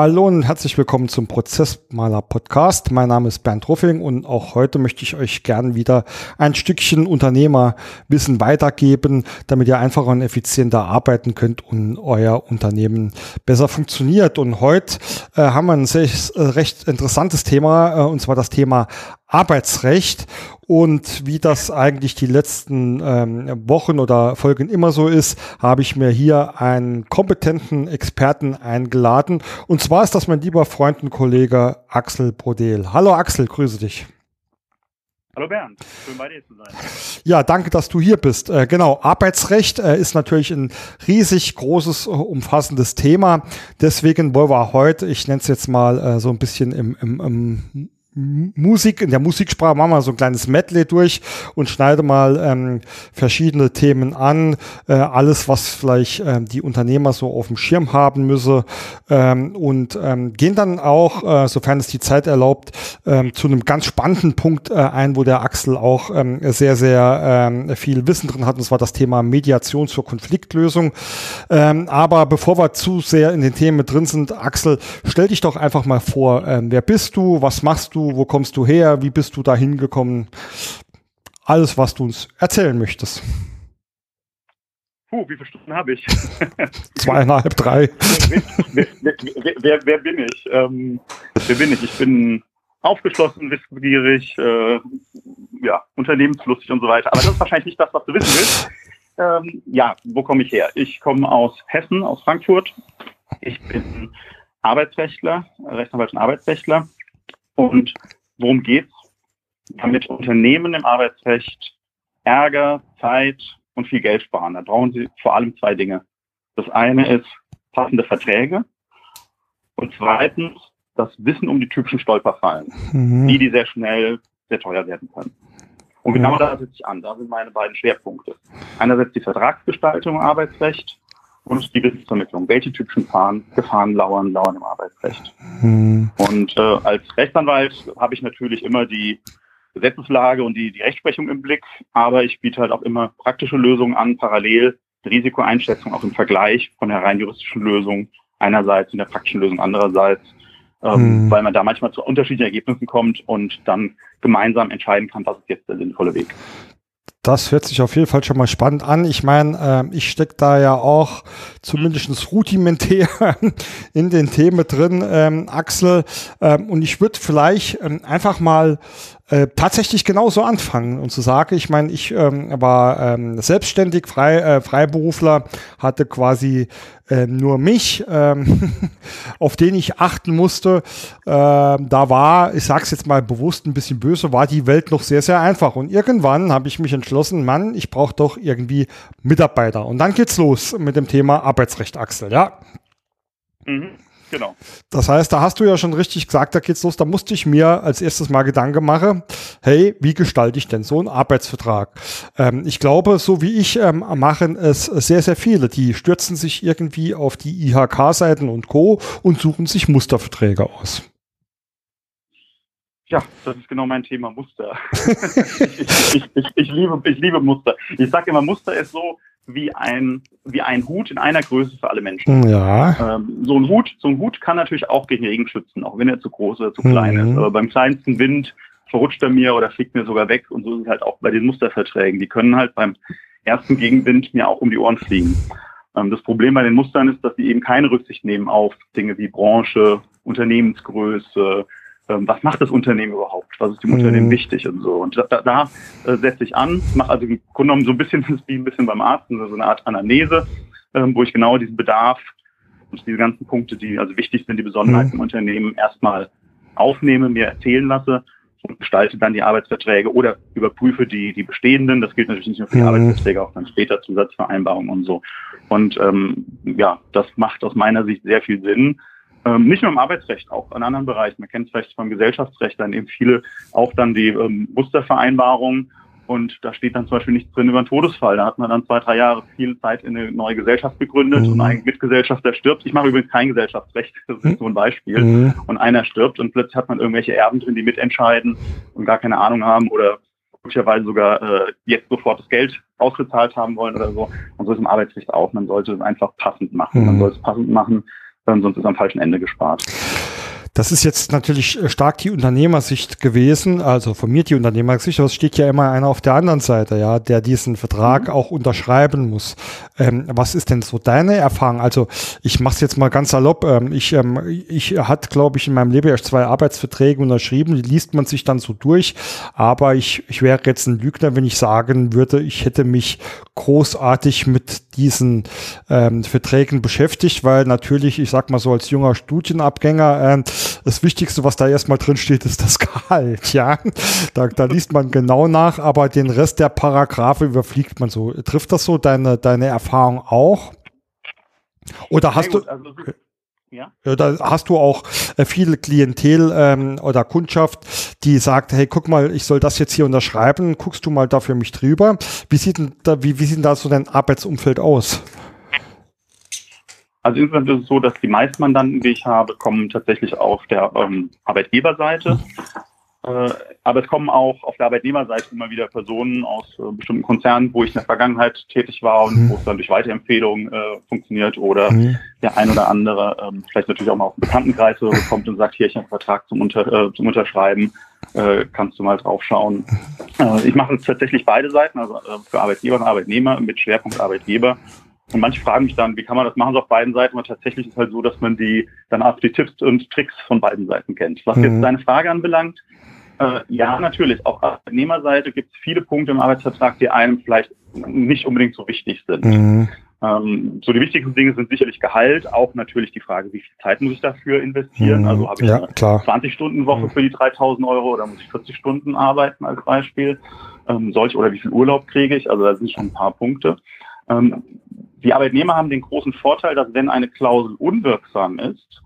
Hallo und herzlich willkommen zum Prozessmaler Podcast. Mein Name ist Bernd Ruffing und auch heute möchte ich euch gern wieder ein Stückchen Unternehmerwissen weitergeben, damit ihr einfacher und effizienter arbeiten könnt und euer Unternehmen besser funktioniert. Und heute äh, haben wir ein sehr, äh, recht interessantes Thema, äh, und zwar das Thema Arbeitsrecht und wie das eigentlich die letzten ähm, Wochen oder Folgen immer so ist, habe ich mir hier einen kompetenten Experten eingeladen. Und zwar ist das mein lieber Freund und Kollege Axel Brodel. Hallo Axel, grüße dich. Hallo Bernd, schön bei dir zu sein. Ja, danke, dass du hier bist. Äh, genau, Arbeitsrecht äh, ist natürlich ein riesig großes, äh, umfassendes Thema. Deswegen wollen wir heute, ich nenne es jetzt mal äh, so ein bisschen im, im, im Musik, in der Musiksprache machen wir so ein kleines Medley durch und schneide mal ähm, verschiedene Themen an. Äh, alles, was vielleicht ähm, die Unternehmer so auf dem Schirm haben müsse. Ähm, und ähm, gehen dann auch, äh, sofern es die Zeit erlaubt, ähm, zu einem ganz spannenden Punkt äh, ein, wo der Axel auch ähm, sehr, sehr ähm, viel Wissen drin hat. Und das war das Thema Mediation zur Konfliktlösung. Ähm, aber bevor wir zu sehr in den Themen drin sind, Axel, stell dich doch einfach mal vor, ähm, wer bist du, was machst du? Du, wo kommst du her, wie bist du da hingekommen? Alles, was du uns erzählen möchtest. Puh, wie viele Stunden habe ich? Zweieinhalb, drei. wer, wer, wer, wer, bin ich? Ähm, wer bin ich? Ich bin aufgeschlossen, wissbegierig, äh, ja, unternehmenslustig und so weiter. Aber das ist wahrscheinlich nicht das, was du wissen willst. Ähm, ja, wo komme ich her? Ich komme aus Hessen, aus Frankfurt. Ich bin Arbeitsrechtler, Rechtsanwalt und Arbeitsrechtler. Und worum geht's? Damit Unternehmen im Arbeitsrecht Ärger, Zeit und viel Geld sparen. Da brauchen sie vor allem zwei Dinge. Das eine ist passende Verträge und zweitens das Wissen um die typischen Stolperfallen, mhm. die, die sehr schnell sehr teuer werden können. Und genau ja. da setze ich an. Da sind meine beiden Schwerpunkte. Einerseits die Vertragsgestaltung im Arbeitsrecht und die Wissensvermittlung. Welche typischen Gefahren, Gefahren lauern, lauern im Arbeitsrecht? Hm. Und äh, als Rechtsanwalt habe ich natürlich immer die Gesetzeslage und die, die Rechtsprechung im Blick, aber ich biete halt auch immer praktische Lösungen an, parallel Risikoeinschätzung auch im Vergleich von der rein juristischen Lösung einerseits und der praktischen Lösung andererseits, ähm, hm. weil man da manchmal zu unterschiedlichen Ergebnissen kommt und dann gemeinsam entscheiden kann, was ist jetzt der sinnvolle Weg. Das hört sich auf jeden Fall schon mal spannend an. Ich meine, äh, ich stecke da ja auch zumindest rudimentär in den Themen drin, ähm, Axel. Ähm, und ich würde vielleicht ähm, einfach mal äh, tatsächlich genauso anfangen und zu sagen, ich meine, ich ähm, war ähm, selbstständig, frei, äh, Freiberufler, hatte quasi äh, nur mich, ähm, auf den ich achten musste. Äh, da war, ich sag's jetzt mal bewusst ein bisschen böse, war die Welt noch sehr, sehr einfach. Und irgendwann habe ich mich entschlossen, Mann, ich brauche doch irgendwie Mitarbeiter. Und dann geht's los mit dem Thema Arbeitsrecht, Axel, ja. Mhm. Genau. Das heißt, da hast du ja schon richtig gesagt, da geht's los. Da musste ich mir als erstes mal Gedanken machen, hey, wie gestalte ich denn so einen Arbeitsvertrag? Ähm, ich glaube, so wie ich ähm, machen es sehr, sehr viele. Die stürzen sich irgendwie auf die IHK-Seiten und Co. und suchen sich Musterverträge aus. Ja, das ist genau mein Thema Muster. ich, ich, ich, ich, liebe, ich liebe Muster. Ich sage immer, Muster ist so, wie ein, wie ein Hut in einer Größe für alle Menschen. Ja. Ähm, so ein Hut, so ein Hut kann natürlich auch gegen Regen schützen, auch wenn er zu groß oder zu klein mhm. ist. Aber beim kleinsten Wind verrutscht er mir oder fliegt mir sogar weg. Und so ist es halt auch bei den Musterverträgen. Die können halt beim ersten Gegenwind mir auch um die Ohren fliegen. Ähm, das Problem bei den Mustern ist, dass sie eben keine Rücksicht nehmen auf Dinge wie Branche, Unternehmensgröße, was macht das Unternehmen überhaupt? Was ist dem mhm. Unternehmen wichtig und so. Und da, da äh, setze ich an, mache also im Grunde genommen so ein bisschen wie ein bisschen beim Arzt, so eine Art Anamnese, ähm, wo ich genau diesen Bedarf und diese ganzen Punkte, die also wichtig sind, die Besonderheiten mhm. im Unternehmen erstmal aufnehme, mir erzählen lasse und gestalte dann die Arbeitsverträge oder überprüfe die, die bestehenden. Das gilt natürlich nicht nur für die mhm. Arbeitsverträge, auch dann später Zusatzvereinbarungen und so. Und ähm, ja, das macht aus meiner Sicht sehr viel Sinn, ähm, nicht nur im Arbeitsrecht, auch in anderen Bereichen. Man kennt es vielleicht vom Gesellschaftsrecht, dann eben viele auch dann die ähm, Mustervereinbarungen und da steht dann zum Beispiel nichts drin über einen Todesfall. Da hat man dann zwei, drei Jahre viel Zeit in eine neue Gesellschaft gegründet mhm. und ein Mitgesellschafter stirbt. Ich mache übrigens kein Gesellschaftsrecht, das ist so ein Beispiel. Mhm. Und einer stirbt und plötzlich hat man irgendwelche Erben drin, die mitentscheiden und gar keine Ahnung haben oder möglicherweise sogar äh, jetzt sofort das Geld ausgezahlt haben wollen oder so. Und so ist im Arbeitsrecht auch. Man sollte es einfach passend machen. Mhm. Man sollte es passend machen sonst ist am falschen Ende gespart. Das ist jetzt natürlich stark die Unternehmersicht gewesen, also von mir die Unternehmersicht, aber es steht ja immer einer auf der anderen Seite, ja, der diesen Vertrag mhm. auch unterschreiben muss. Ähm, was ist denn so deine Erfahrung? Also ich mache es jetzt mal ganz salopp. Ähm, ich ähm, ich hatte, glaube ich, in meinem Leben erst zwei Arbeitsverträge unterschrieben, die liest man sich dann so durch, aber ich, ich wäre jetzt ein Lügner, wenn ich sagen würde, ich hätte mich großartig mit diesen ähm, Verträgen beschäftigt, weil natürlich, ich sag mal so als junger Studienabgänger, äh, das Wichtigste, was da erstmal drin steht, ist das Gehalt, ja. Da, da liest man genau nach, aber den Rest der Paragraphe überfliegt man so. Trifft das so deine, deine Erfahrung auch? Oder hast du. Also, ja. Oder hast du auch äh, viele Klientel ähm, oder Kundschaft, die sagt, hey, guck mal, ich soll das jetzt hier unterschreiben, guckst du mal da für mich drüber? Wie sieht denn da, wie, wie sieht denn da so dein Arbeitsumfeld aus? Also insgesamt ist es so, dass die meisten Mandanten, die ich habe, kommen tatsächlich auf der ähm, Arbeitgeberseite. Äh, aber es kommen auch auf der Arbeitnehmerseite immer wieder Personen aus äh, bestimmten Konzernen, wo ich in der Vergangenheit tätig war und mhm. wo es dann durch Weiterempfehlungen äh, funktioniert oder mhm. der ein oder andere ähm, vielleicht natürlich auch mal auf den Bekanntenkreis kommt und sagt, hier, ich habe einen Vertrag zum, Unter äh, zum Unterschreiben, äh, kannst du mal drauf schauen. Äh, ich mache tatsächlich beide Seiten, also für Arbeitgeber und Arbeitnehmer mit Schwerpunkt Arbeitgeber und manche fragen mich dann, wie kann man das machen so auf beiden Seiten? Und tatsächlich ist es halt so, dass man die dann auch die Tipps und Tricks von beiden Seiten kennt. Was mhm. jetzt deine Frage anbelangt, äh, ja, natürlich. Auch auf Arbeitnehmerseite gibt es viele Punkte im Arbeitsvertrag, die einem vielleicht nicht unbedingt so wichtig sind. Mhm. Ähm, so die wichtigsten Dinge sind sicherlich Gehalt, auch natürlich die Frage, wie viel Zeit muss ich dafür investieren? Mhm. Also habe ich ja, eine 20-Stunden-Woche mhm. für die 3000 Euro oder muss ich 40 Stunden arbeiten als Beispiel? Ähm, solch oder wie viel Urlaub kriege ich? Also da sind schon ein paar Punkte. Ähm, die Arbeitnehmer haben den großen Vorteil, dass wenn eine Klausel unwirksam ist,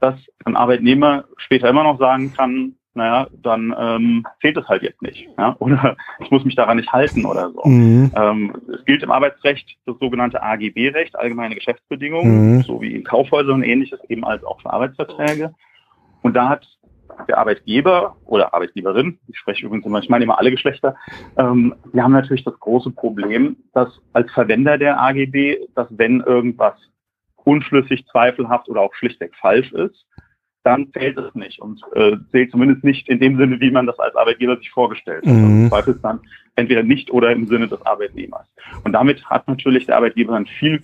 dass ein Arbeitnehmer später immer noch sagen kann, naja, dann ähm, zählt es halt jetzt nicht. Ja? Oder ich muss mich daran nicht halten oder so. Mhm. Ähm, es gilt im Arbeitsrecht das sogenannte AGB-Recht, allgemeine Geschäftsbedingungen, mhm. so wie in Kaufhäusern und ähnliches, eben als auch für Arbeitsverträge. Und da hat der Arbeitgeber oder Arbeitgeberin, ich spreche übrigens immer, ich meine immer alle Geschlechter, ähm, wir haben natürlich das große Problem, dass als Verwender der AGB, dass wenn irgendwas unschlüssig, zweifelhaft oder auch schlichtweg falsch ist, dann zählt es nicht und äh, zählt zumindest nicht in dem Sinne, wie man das als Arbeitgeber sich vorgestellt hat. Mhm. Also im dann entweder nicht oder im Sinne des Arbeitnehmers. Und damit hat natürlich der Arbeitgeber einen viel,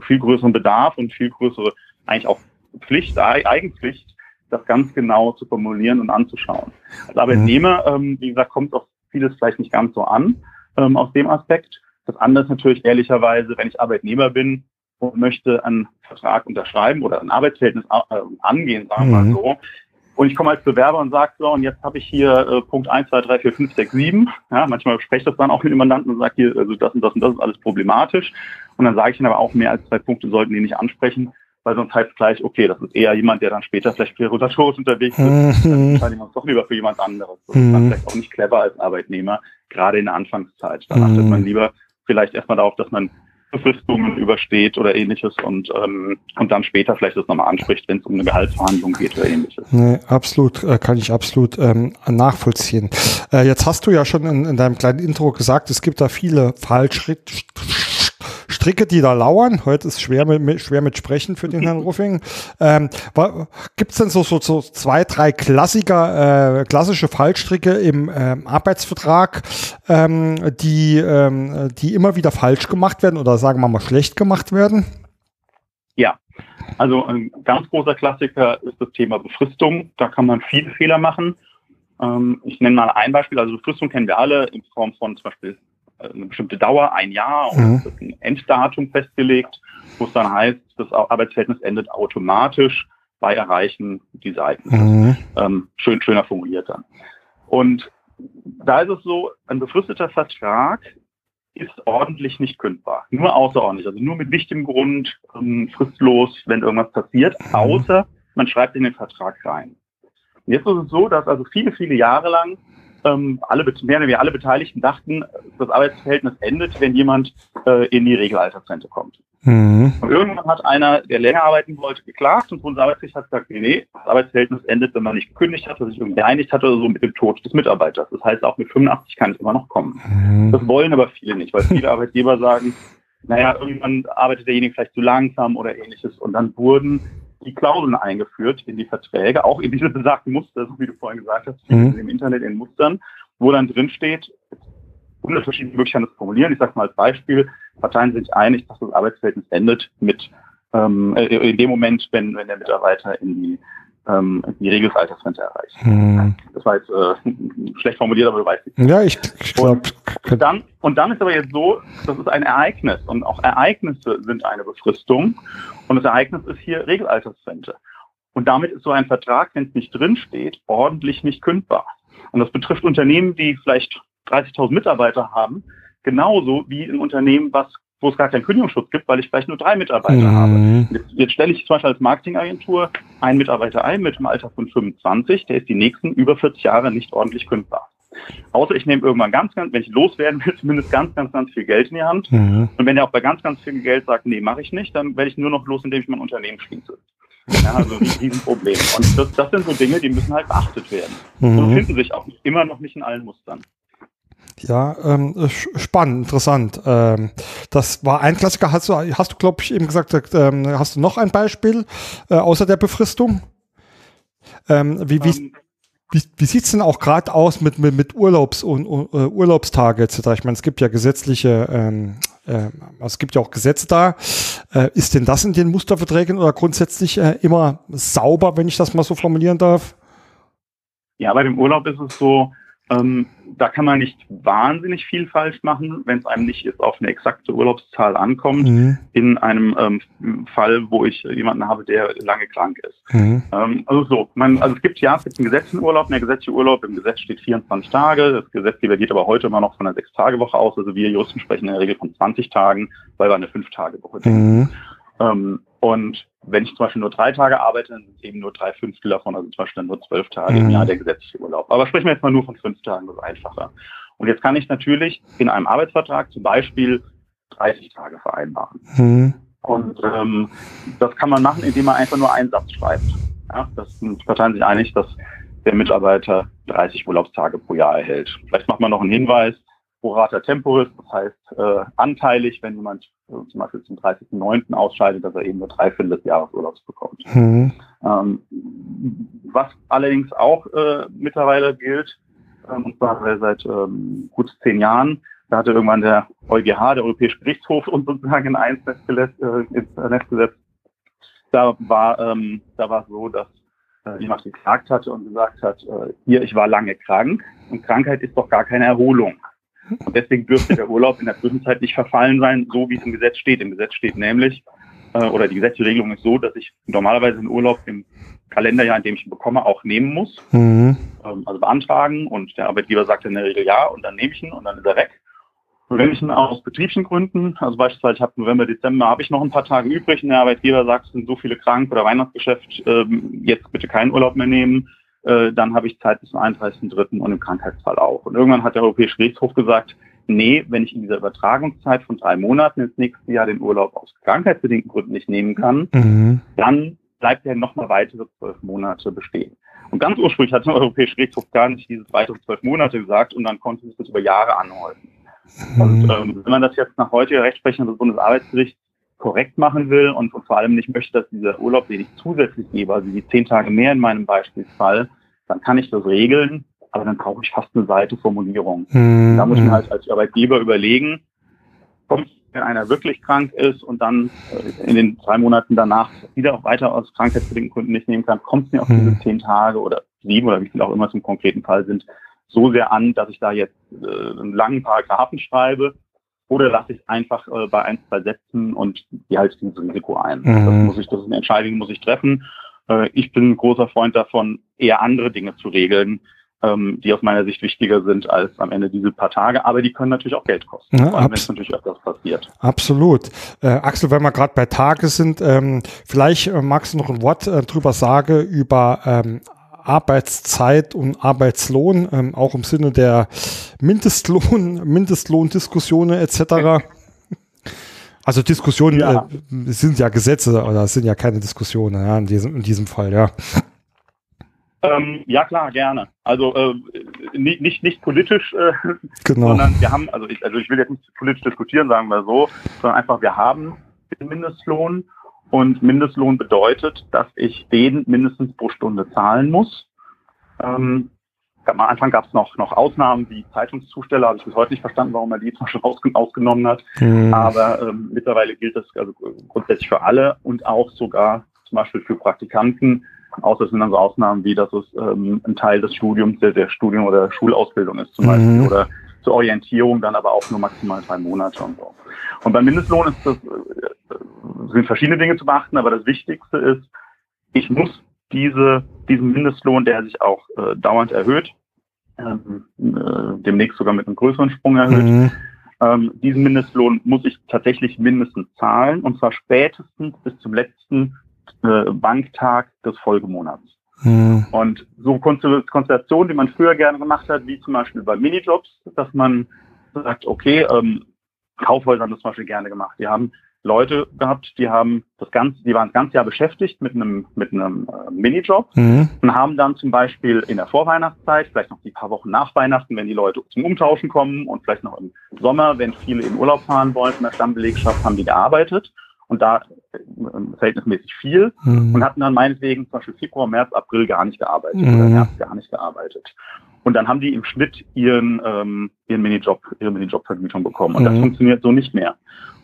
viel größeren Bedarf und viel größere, eigentlich auch Pflicht, Eigenpflicht, das ganz genau zu formulieren und anzuschauen. Als Arbeitnehmer, ähm, wie gesagt, kommt auf vieles vielleicht nicht ganz so an ähm, aus dem Aspekt. Das andere ist natürlich ehrlicherweise, wenn ich Arbeitnehmer bin und möchte einen Vertrag unterschreiben oder ein Arbeitsverhältnis äh, angehen, sagen wir mhm. mal so, und ich komme als Bewerber und sage so, und jetzt habe ich hier äh, Punkt 1, 2, 3, 4, 5, 6, 7. Ja, manchmal spreche ich das dann auch mit dem Mandanten und sage hier, also das und das und das ist alles problematisch. Und dann sage ich ihnen aber auch, mehr als zwei Punkte sollten die nicht ansprechen weil sonst heißt es gleich, okay, das ist eher jemand, der dann später vielleicht regulatorisch unterwegs ist, mhm. dann entscheiden wir uns doch lieber für jemand anderes. Das ist dann mhm. vielleicht auch nicht clever als Arbeitnehmer, gerade in der Anfangszeit. Da achtet man mhm. lieber vielleicht erstmal darauf, dass man Befristungen übersteht oder ähnliches und, ähm, und dann später vielleicht das nochmal anspricht, wenn es um eine Gehaltsverhandlung geht oder ähnliches. Nee, absolut, äh, kann ich absolut ähm, nachvollziehen. Äh, jetzt hast du ja schon in, in deinem kleinen Intro gesagt, es gibt da viele Fallschritte Stricke, die da lauern. Heute ist schwer mit, schwer mit Sprechen für den Herrn Ruffing. Ähm, Gibt es denn so, so, so zwei, drei Klassiker, äh, klassische Fallstricke im ähm, Arbeitsvertrag, ähm, die, ähm, die immer wieder falsch gemacht werden oder sagen wir mal schlecht gemacht werden? Ja, also ein ganz großer Klassiker ist das Thema Befristung. Da kann man viele Fehler machen. Ähm, ich nenne mal ein Beispiel. Also Befristung kennen wir alle in Form von zum Beispiel eine bestimmte Dauer, ein Jahr, und mhm. ein Enddatum festgelegt, wo es dann heißt, das Arbeitsverhältnis endet automatisch bei Erreichen dieser Ereignisse. Mhm. Ähm, schön, schöner formuliert dann. Und da ist es so, ein befristeter Vertrag ist ordentlich nicht kündbar. Nur außerordentlich, also nur mit wichtigem Grund, ähm, fristlos, wenn irgendwas passiert, mhm. außer man schreibt in den Vertrag rein. Und jetzt ist es so, dass also viele, viele Jahre lang ähm, alle, mehr oder weniger alle Beteiligten dachten, das Arbeitsverhältnis endet, wenn jemand äh, in die Regelaltersrente kommt. Mhm. Und irgendwann hat einer, der länger arbeiten wollte, geklagt und Bundesarbeitsgericht hat gesagt, nee, das Arbeitsverhältnis endet, wenn man nicht gekündigt hat, oder sich irgendwie geeinigt hat oder so mit dem Tod des Mitarbeiters. Das heißt, auch mit 85 kann es immer noch kommen. Mhm. Das wollen aber viele nicht, weil viele Arbeitgeber sagen, naja, irgendwann arbeitet derjenige vielleicht zu langsam oder ähnliches. Und dann wurden die Klauseln eingeführt in die Verträge, auch in diese besagten Muster, so wie du vorhin gesagt hast, mhm. im Internet in Mustern, wo dann drin steht, hundert verschiedene Möglichkeiten zu formulieren. Ich sage mal als Beispiel, Parteien sind sich einig, dass das Arbeitsverhältnis endet mit ähm, äh, in dem Moment, wenn, wenn der Mitarbeiter in die ähm, die Regelsaltersrente erreicht. Hm. Das war jetzt äh, schlecht formuliert, aber du weißt es. Ja, ich, ich glaube. Und, dann, und dann ist aber jetzt so, das ist ein Ereignis und auch Ereignisse sind eine Befristung und das Ereignis ist hier Regelaltersrente. Und damit ist so ein Vertrag, wenn es nicht drinsteht, ordentlich nicht kündbar. Und das betrifft Unternehmen, die vielleicht 30.000 Mitarbeiter haben, genauso wie ein Unternehmen, was wo es gar keinen Kündigungsschutz gibt, weil ich vielleicht nur drei Mitarbeiter mhm. habe. Jetzt, jetzt stelle ich zum Beispiel als Marketingagentur einen Mitarbeiter ein mit einem Alter von 25, der ist die nächsten über 40 Jahre nicht ordentlich kündbar. Außer ich nehme irgendwann ganz, ganz, wenn ich loswerden will, zumindest ganz, ganz, ganz viel Geld in die Hand. Mhm. Und wenn er auch bei ganz, ganz viel Geld sagt, nee, mache ich nicht, dann werde ich nur noch los, indem ich mein Unternehmen schließe. Ja, also ein Problem. Und das, das sind so Dinge, die müssen halt beachtet werden. Mhm. Und finden sich auch immer noch nicht in allen Mustern. Ja, ähm, spannend, interessant. Ähm, das war ein Klassiker. Hast du, hast du, glaube ich, eben gesagt, ähm, hast du noch ein Beispiel äh, außer der Befristung? Ähm, wie, wie, ähm. wie, wie sieht es denn auch gerade aus mit, mit, mit Urlaubs- und uh, Urlaubstage etc.? Ich meine, es gibt ja gesetzliche, ähm, äh, es gibt ja auch Gesetze da. Äh, ist denn das in den Musterverträgen oder grundsätzlich äh, immer sauber, wenn ich das mal so formulieren darf? Ja, bei dem Urlaub ist es so, ähm, da kann man nicht wahnsinnig viel falsch machen, wenn es einem nicht jetzt auf eine exakte Urlaubszahl ankommt, mhm. in einem ähm, Fall, wo ich jemanden habe, der lange krank ist. Mhm. Ähm, also so, man, also es gibt ja, es gibt einen gesetzlichen Urlaub, der gesetzliche Urlaub, im Gesetz steht 24 Tage, das Gesetzgeber geht aber heute immer noch von einer Sechs-Tage-Woche aus, also wir Juristen sprechen in der Regel von 20 Tagen, weil wir eine Fünf-Tage-Woche denken. Mhm. Ähm, und wenn ich zum Beispiel nur drei Tage arbeite, dann sind es eben nur drei Fünftel davon, also zum Beispiel dann nur zwölf Tage mhm. im Jahr der gesetzliche Urlaub. Aber sprechen wir jetzt mal nur von fünf Tagen, das ist einfacher. Und jetzt kann ich natürlich in einem Arbeitsvertrag zum Beispiel 30 Tage vereinbaren. Mhm. Und ähm, das kann man machen, indem man einfach nur einen Satz schreibt. Ja, das sind Parteien sich einig, dass der Mitarbeiter 30 Urlaubstage pro Jahr erhält. Vielleicht macht man noch einen Hinweis, pro rata temporis, das heißt äh, anteilig, wenn jemand äh, zum Beispiel zum 30.09. ausscheidet, dass er eben nur drei Viertel des Jahresurlaubs bekommt. Mhm. Ähm, was allerdings auch äh, mittlerweile gilt, ähm, und zwar seit ähm, gut zehn Jahren, da hatte irgendwann der EuGH, der Europäische Gerichtshof, uns sozusagen in eins gesetzt, äh, ins Netz gesetzt. Da war, ähm, da war es so, dass äh, jemand geklagt hatte und gesagt hat, äh, hier, ich war lange krank und Krankheit ist doch gar keine Erholung. Und deswegen dürfte der Urlaub in der Zwischenzeit nicht verfallen sein, so wie es im Gesetz steht. Im Gesetz steht nämlich, äh, oder die gesetzliche Regelung ist so, dass ich normalerweise den Urlaub im Kalenderjahr, in dem ich ihn bekomme, auch nehmen muss. Mhm. Ähm, also beantragen und der Arbeitgeber sagt in der Regel ja und dann nehme ich ihn und dann ist er weg. Und wenn ich ihn aus betrieblichen Gründen, also beispielsweise ich habe November, Dezember, habe ich noch ein paar Tage übrig und der Arbeitgeber sagt, es sind so viele krank oder Weihnachtsgeschäft, ähm, jetzt bitte keinen Urlaub mehr nehmen, äh, dann habe ich Zeit bis zum 31.3. und im Krankheitsfall auch. Und irgendwann hat der Europäische Gerichtshof gesagt, nee, wenn ich in dieser Übertragungszeit von drei Monaten ins nächste Jahr den Urlaub aus krankheitsbedingten Gründen nicht nehmen kann, mhm. dann bleibt er nochmal weitere zwölf Monate bestehen. Und ganz ursprünglich hat der Europäische Gerichtshof gar nicht diese weitere zwölf Monate gesagt und dann konnte sich das über Jahre anhäufen. Mhm. Und ähm, wenn man das jetzt nach heutiger Rechtsprechung des Bundesarbeitsgerichts korrekt machen will und, und vor allem nicht möchte, dass dieser Urlaub, den ich zusätzlich gebe, also die zehn Tage mehr in meinem Beispielsfall, dann kann ich das regeln, aber dann brauche ich fast eine Seite Formulierung. Mhm. Da muss man halt als Arbeitgeber überlegen, kommt wenn einer wirklich krank ist und dann äh, in den drei Monaten danach wieder auch weiter aus krankheitsbedingten Gründen nicht nehmen kann, kommt es mir auf diese zehn Tage oder sieben oder wie viel auch immer zum konkreten Fall sind, so sehr an, dass ich da jetzt äh, einen langen Paragraphen schreibe oder lasse ich es einfach äh, bei ein, zwei Sätzen und die halte dieses Risiko ein. Mhm. Das muss ich, das ist eine Entscheidung, muss ich treffen. Äh, ich bin ein großer Freund davon, eher andere Dinge zu regeln, ähm, die aus meiner Sicht wichtiger sind als am Ende diese paar Tage, aber die können natürlich auch Geld kosten, ja, wenn es natürlich öfters passiert. Absolut. Äh, Axel, wenn wir gerade bei Tage sind, ähm, vielleicht äh, magst du noch ein Wort äh, drüber sagen über ähm, Arbeitszeit und Arbeitslohn, ähm, auch im Sinne der Mindestlohn, Mindestlohndiskussionen etc. Also Diskussionen ja. äh, sind ja Gesetze oder sind ja keine Diskussionen ja, in, diesem, in diesem Fall, ja. Ähm, ja klar, gerne. Also äh, nicht, nicht, nicht politisch, äh, genau. sondern wir haben, also ich, also ich will jetzt nicht politisch diskutieren, sagen wir so, sondern einfach wir haben den Mindestlohn Und Mindestlohn bedeutet, dass ich den mindestens pro Stunde zahlen muss. Ähm, am Anfang gab es noch, noch Ausnahmen wie Zeitungszusteller, habe ich bis heute nicht verstanden, warum er die zum Beispiel ausgen ausgenommen hat. Mhm. Aber ähm, mittlerweile gilt das also grundsätzlich für alle und auch sogar zum Beispiel für Praktikanten. Außer es sind dann so Ausnahmen wie, dass es ähm, ein Teil des Studiums, der, der Studium- oder Schulausbildung ist zum mhm. Beispiel. Oder zur Orientierung dann aber auch nur maximal drei Monate und so. Und beim Mindestlohn ist das, äh, sind verschiedene Dinge zu beachten, aber das Wichtigste ist, ich muss diese, diesen Mindestlohn, der sich auch äh, dauernd erhöht, ähm, äh, demnächst sogar mit einem größeren Sprung erhöht, mhm. ähm, diesen Mindestlohn muss ich tatsächlich mindestens zahlen und zwar spätestens bis zum letzten äh, Banktag des Folgemonats. Mhm. Und so Konstellationen, die man früher gerne gemacht hat, wie zum Beispiel bei Minijobs, dass man sagt, okay, ähm, Kaufhäuser haben das zum Beispiel gerne gemacht. Die haben Leute gehabt, die haben das ganze, die waren das ganze Jahr beschäftigt mit einem mit einem äh, Minijob mhm. und haben dann zum Beispiel in der Vorweihnachtszeit, vielleicht noch die paar Wochen nach Weihnachten, wenn die Leute zum Umtauschen kommen und vielleicht noch im Sommer, wenn viele in Urlaub fahren wollen von der Stammbelegschaft, haben die gearbeitet und da äh, verhältnismäßig viel mhm. und hatten dann meinetwegen zum Beispiel Februar, März, April gar nicht gearbeitet mhm. oder März gar nicht gearbeitet. Und dann haben die im Schnitt ihren, ähm, ihren Minijob, ihre Minijobvergütung bekommen. Und mhm. das funktioniert so nicht mehr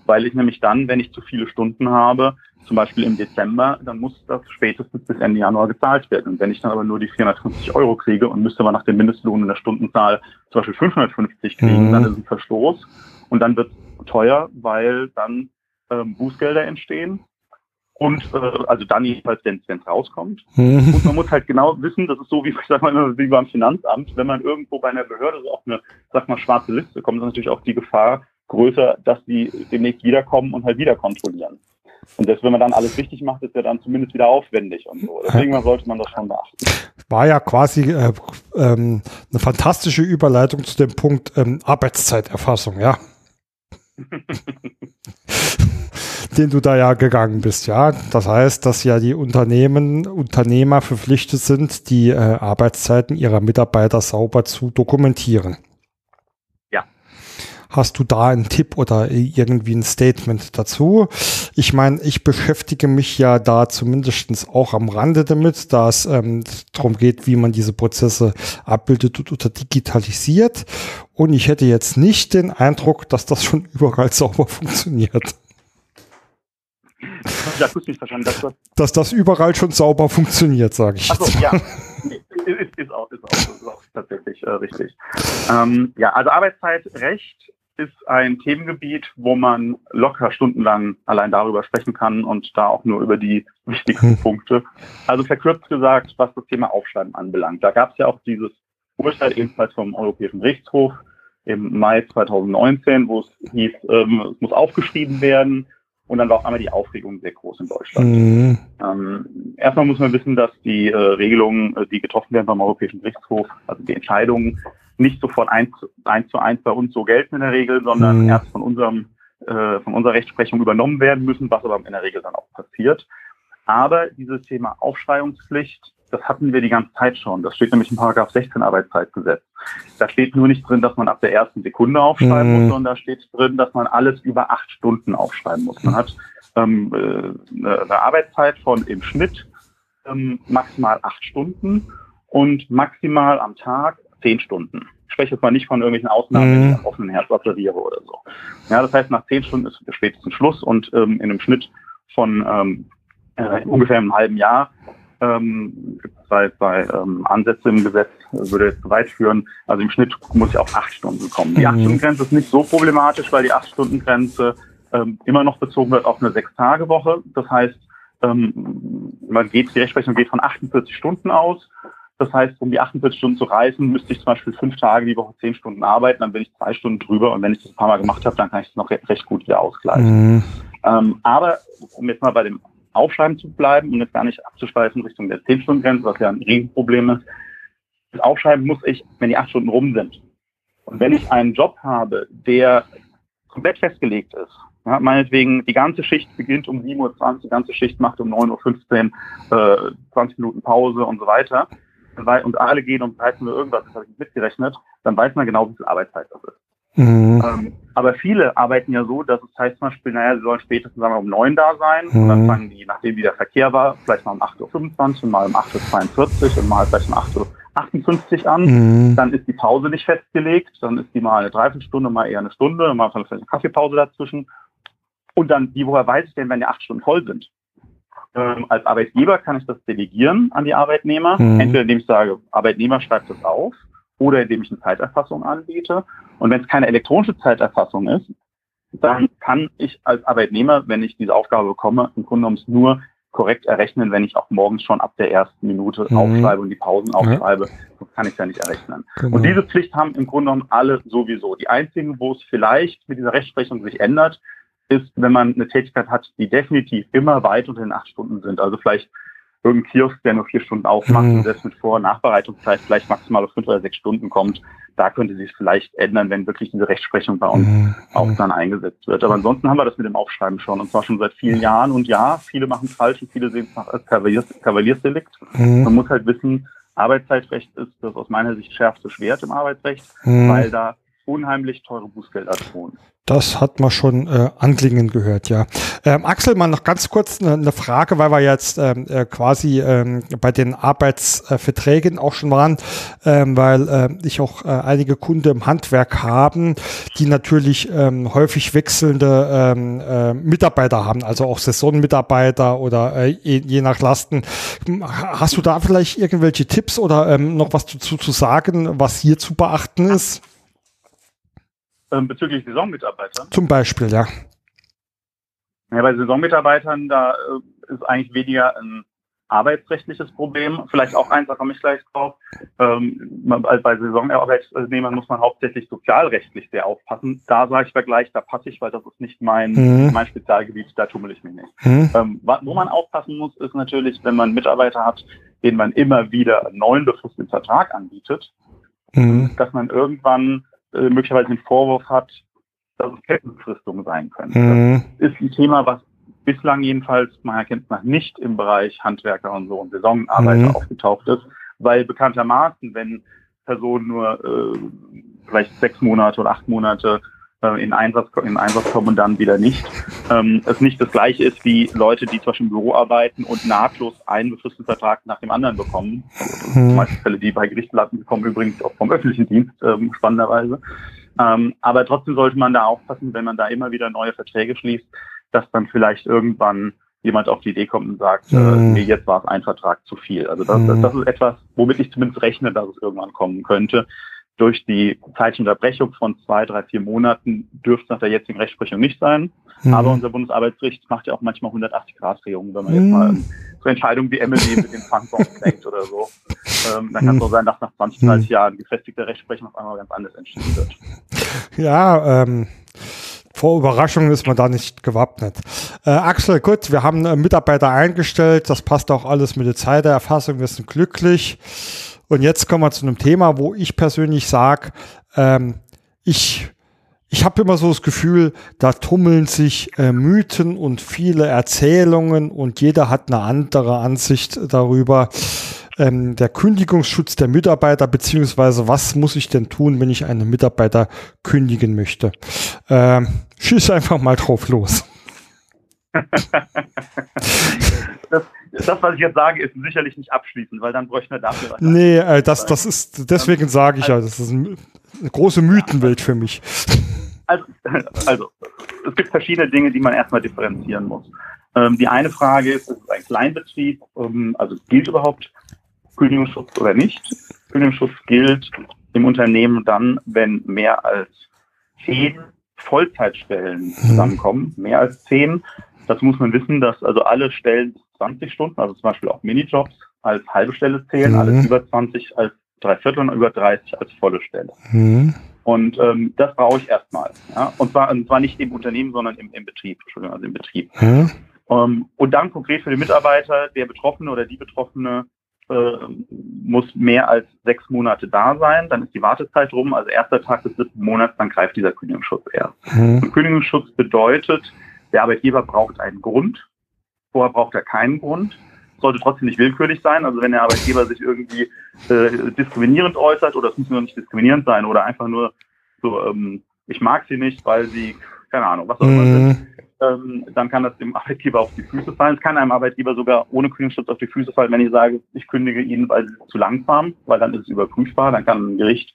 weil ich nämlich dann, wenn ich zu viele Stunden habe, zum Beispiel im Dezember, dann muss das spätestens bis Ende Januar gezahlt werden. Und wenn ich dann aber nur die 450 Euro kriege und müsste aber nach dem Mindestlohn in der Stundenzahl zum Beispiel 550 kriegen, mhm. dann ist es ein Verstoß und dann wird es teuer, weil dann ähm, Bußgelder entstehen. Und äh, also dann jedenfalls, wenn es rauskommt. Mhm. Und man muss halt genau wissen, das ist so wie, ich sag mal, wie beim Finanzamt, wenn man irgendwo bei einer Behörde so auf eine, sag mal, schwarze Liste kommt, ist natürlich auch die Gefahr, größer, dass die demnächst wiederkommen und halt wieder kontrollieren. Und das, wenn man dann alles richtig macht, ist ja dann zumindest wieder aufwendig und so. Deswegen sollte man das schon beachten. War ja quasi äh, ähm, eine fantastische Überleitung zu dem Punkt ähm, Arbeitszeiterfassung, ja. den du da ja gegangen bist, ja. Das heißt, dass ja die Unternehmen, Unternehmer verpflichtet sind, die äh, Arbeitszeiten ihrer Mitarbeiter sauber zu dokumentieren. Hast du da einen Tipp oder irgendwie ein Statement dazu? Ich meine, ich beschäftige mich ja da zumindestens auch am Rande damit, da es ähm, darum geht, wie man diese Prozesse abbildet oder digitalisiert. Und ich hätte jetzt nicht den Eindruck, dass das schon überall sauber funktioniert. Ich habe nicht verstanden. Dass das, dass das überall schon sauber funktioniert, sage ich. Ach so, ja. ist, ist, auch, ist, auch, ist auch tatsächlich äh, richtig. Ähm, ja, also Arbeitszeitrecht ist ein Themengebiet, wo man locker stundenlang allein darüber sprechen kann und da auch nur über die wichtigsten hm. Punkte. Also verkürzt gesagt, was das Thema Aufschreiben anbelangt. Da gab es ja auch dieses Urteil ebenfalls vom Europäischen Gerichtshof im Mai 2019, wo es hieß, ähm, es muss aufgeschrieben werden. Und dann war auf einmal die Aufregung sehr groß in Deutschland. Mhm. Ähm, erstmal muss man wissen, dass die äh, Regelungen, äh, die getroffen werden beim Europäischen Gerichtshof, also die Entscheidungen, nicht sofort eins, eins zu eins bei uns so gelten in der Regel, sondern mhm. erst von unserem äh, von unserer Rechtsprechung übernommen werden müssen, was aber in der Regel dann auch passiert. Aber dieses Thema Aufschreibungspflicht, das hatten wir die ganze Zeit schon. Das steht nämlich in Paragraph 16 Arbeitszeitgesetz. Da steht nur nicht drin, dass man ab der ersten Sekunde aufschreiben mhm. muss, sondern da steht drin, dass man alles über acht Stunden aufschreiben muss. Man hat ähm, äh, eine Arbeitszeit von im Schnitt ähm, maximal acht Stunden und maximal am Tag zehn Stunden. Ich spreche jetzt mal nicht von irgendwelchen Ausnahmen, wenn ich mhm. am offenen Herz operiere oder so. Ja, das heißt, nach zehn Stunden ist spätestens Schluss und ähm, in einem Schnitt von ähm, äh, ungefähr einem halben Jahr ähm, gibt es bei, bei ähm, Ansätze im Gesetz, würde jetzt zu weit führen. Also im Schnitt muss ich auf acht Stunden kommen. Die mhm. acht-Stunden-Grenze ist nicht so problematisch, weil die acht-Stunden-Grenze ähm, immer noch bezogen wird auf eine Sechs-Tage-Woche. Das heißt, ähm, man geht, die Rechtsprechung geht von 48 Stunden aus das heißt, um die 48 Stunden zu reisen, müsste ich zum Beispiel fünf Tage die Woche zehn Stunden arbeiten, dann bin ich zwei Stunden drüber und wenn ich das ein paar Mal gemacht habe, dann kann ich das noch recht gut wieder ausgleichen. Mhm. Ähm, aber um jetzt mal bei dem Aufschreiben zu bleiben und jetzt gar nicht abzuschweifen Richtung der 10-Stunden-Grenze, was ja ein Riesenproblem ist, das Aufschreiben muss ich, wenn die acht Stunden rum sind. Und wenn ich einen Job habe, der komplett festgelegt ist, ja, meinetwegen, die ganze Schicht beginnt um 7.20 Uhr, die ganze Schicht macht um 9.15 Uhr äh, 20 Minuten Pause und so weiter, und alle gehen um 13 Uhr irgendwas, das habe ich nicht mitgerechnet, dann weiß man genau, wie viel Arbeitszeit das ist. Mhm. Ähm, aber viele arbeiten ja so, dass es heißt zum Beispiel, naja, sie sollen spätestens sagen wir, um neun da sein. Mhm. Und dann mhm. fangen die, nachdem wieder Verkehr war, vielleicht mal um 8.25 Uhr, mal um 8.42 Uhr und mal vielleicht um 8.58 Uhr an. Mhm. Dann ist die Pause nicht festgelegt. Dann ist die mal eine Dreiviertelstunde, mal eher eine Stunde, mal vielleicht eine Kaffeepause dazwischen. Und dann, die, woher weiß ich denn, wenn die acht Stunden voll sind? Ähm, als Arbeitgeber kann ich das delegieren an die Arbeitnehmer. Mhm. Entweder indem ich sage, Arbeitnehmer schreibt das auf oder indem ich eine Zeiterfassung anbiete. Und wenn es keine elektronische Zeiterfassung ist, dann kann ich als Arbeitnehmer, wenn ich diese Aufgabe bekomme, im Grunde genommen nur korrekt errechnen, wenn ich auch morgens schon ab der ersten Minute mhm. aufschreibe und die Pausen aufschreibe. Ja. Das kann ich ja nicht errechnen. Genau. Und diese Pflicht haben im Grunde genommen alle sowieso. Die einzigen, wo es vielleicht mit dieser Rechtsprechung sich ändert, ist, wenn man eine Tätigkeit hat, die definitiv immer weit unter den acht Stunden sind. Also vielleicht irgendein Kiosk, der nur vier Stunden aufmacht mhm. und selbst mit Vor- und Nachbereitungszeit vielleicht maximal auf fünf oder sechs Stunden kommt. Da könnte sich vielleicht ändern, wenn wirklich diese Rechtsprechung bei uns mhm. auch dann eingesetzt wird. Aber ansonsten haben wir das mit dem Aufschreiben schon und zwar schon seit vielen Jahren. Und ja, viele machen es falsch und viele sehen es nach als Kavaliers Kavaliersdelikt. Mhm. Man muss halt wissen, Arbeitszeitrecht ist das aus meiner Sicht schärfste Schwert im Arbeitsrecht, mhm. weil da unheimlich teure Bußgelder drohen. Das hat man schon äh, anklingen gehört, ja. Ähm, Axel, mal noch ganz kurz eine, eine Frage, weil wir jetzt ähm, äh, quasi ähm, bei den Arbeitsverträgen auch schon waren, ähm, weil äh, ich auch äh, einige Kunden im Handwerk haben, die natürlich ähm, häufig wechselnde ähm, äh, Mitarbeiter haben, also auch Saisonmitarbeiter oder äh, je, je nach Lasten. Hast du da vielleicht irgendwelche Tipps oder ähm, noch was dazu zu sagen, was hier zu beachten ist? Ähm, bezüglich Saisonmitarbeiter? Zum Beispiel, ja. Ja, bei Saisonmitarbeitern, da äh, ist eigentlich weniger ein arbeitsrechtliches Problem. Vielleicht auch eins, da komme ich gleich drauf. Ähm, bei Saisonarbeitnehmern muss man hauptsächlich sozialrechtlich sehr aufpassen. Da sage ich gleich, da passe ich, weil das ist nicht mein, mhm. mein Spezialgebiet, da tummel ich mich nicht. Mhm. Ähm, wo man aufpassen muss, ist natürlich, wenn man Mitarbeiter hat, den man immer wieder einen neuen befristeten Vertrag anbietet, mhm. dass man irgendwann äh, möglicherweise den Vorwurf hat, dass es Kettenfristungen sein können. Mhm. Das ist ein Thema, was bislang jedenfalls meiner Kenntnis nach nicht im Bereich Handwerker und so und Saisonarbeiter mhm. aufgetaucht ist, weil bekanntermaßen, wenn Personen nur äh, vielleicht sechs Monate oder acht Monate äh, in, Einsatz, in Einsatz kommen und dann wieder nicht, ähm, es nicht das gleiche ist wie Leute, die zum Beispiel im Büro arbeiten und nahtlos einen befristeten Vertrag nach dem anderen bekommen. Mhm. Meist Fälle, die bei Gerichten landen, kommen übrigens auch vom öffentlichen Dienst, ähm, spannenderweise. Ähm, aber trotzdem sollte man da aufpassen, wenn man da immer wieder neue Verträge schließt, dass dann vielleicht irgendwann jemand auf die Idee kommt und sagt, mhm. äh, nee, jetzt war es ein Vertrag zu viel. Also das, mhm. das ist etwas, womit ich zumindest rechne, dass es irgendwann kommen könnte durch die Zeitunterbrechung von zwei, drei, vier Monaten dürfte es nach der jetzigen Rechtsprechung nicht sein. Mhm. Aber unser Bundesarbeitsgericht macht ja auch manchmal 180-Grad-Drehungen, wenn man mhm. jetzt mal so Entscheidungen wie Emily mit den Pfandbons denkt oder so. Ähm, dann kann es mhm. auch sein, dass nach 20, 30 mhm. Jahren gefestigte Rechtsprechung auf einmal ganz anders entschieden wird. Ja, ähm, vor Überraschungen ist man da nicht gewappnet. Äh, Axel, gut, wir haben einen Mitarbeiter eingestellt, das passt auch alles mit der Zeiterfassung, wir sind glücklich. Und jetzt kommen wir zu einem Thema, wo ich persönlich sage, ähm, ich, ich habe immer so das Gefühl, da tummeln sich äh, Mythen und viele Erzählungen und jeder hat eine andere Ansicht darüber. Ähm, der Kündigungsschutz der Mitarbeiter, beziehungsweise was muss ich denn tun, wenn ich einen Mitarbeiter kündigen möchte? Ähm, schieß einfach mal drauf los. das, das, was ich jetzt sage, ist sicherlich nicht abschließend, weil dann bräuchten wir dafür was. Nee, äh, das, das ist, deswegen sage ich ja, das ist eine große Mythenwelt für mich. Also, also, es gibt verschiedene Dinge, die man erstmal differenzieren muss. Ähm, die eine Frage ist, ist es ein Kleinbetrieb, ähm, also gilt überhaupt Kündigungsschutz oder nicht? Kündigungsschutz gilt im Unternehmen dann, wenn mehr als zehn Vollzeitstellen mhm. zusammenkommen, mehr als zehn. Dazu muss man wissen, dass also alle Stellen 20 Stunden, also zum Beispiel auch Minijobs als halbe Stelle zählen, mhm. alles über 20 als Dreiviertel und über 30 als volle Stelle. Mhm. Und ähm, das brauche ich erstmal. Ja? Und zwar, und zwar nicht im Unternehmen, sondern im, im Betrieb. Entschuldigung, also im Betrieb. Mhm. Um, und dann konkret für den Mitarbeiter, der Betroffene oder die Betroffene äh, muss mehr als sechs Monate da sein. Dann ist die Wartezeit rum, also erster Tag des siebten Monats, dann greift dieser Kündigungsschutz erst. Mhm. Und Kündigungsschutz bedeutet, der Arbeitgeber braucht einen Grund. Vorher braucht er keinen Grund. Sollte trotzdem nicht willkürlich sein. Also wenn der Arbeitgeber sich irgendwie äh, diskriminierend äußert, oder es muss nur nicht diskriminierend sein, oder einfach nur so ähm, ich mag sie nicht, weil sie, keine Ahnung, was auch immer mhm. sind, ähm, dann kann das dem Arbeitgeber auf die Füße fallen. Es kann einem Arbeitgeber sogar ohne Kündigungsschutz auf die Füße fallen, wenn ich sage, ich kündige ihn, weil sie zu langsam, weil dann ist es überprüfbar, dann kann ein Gericht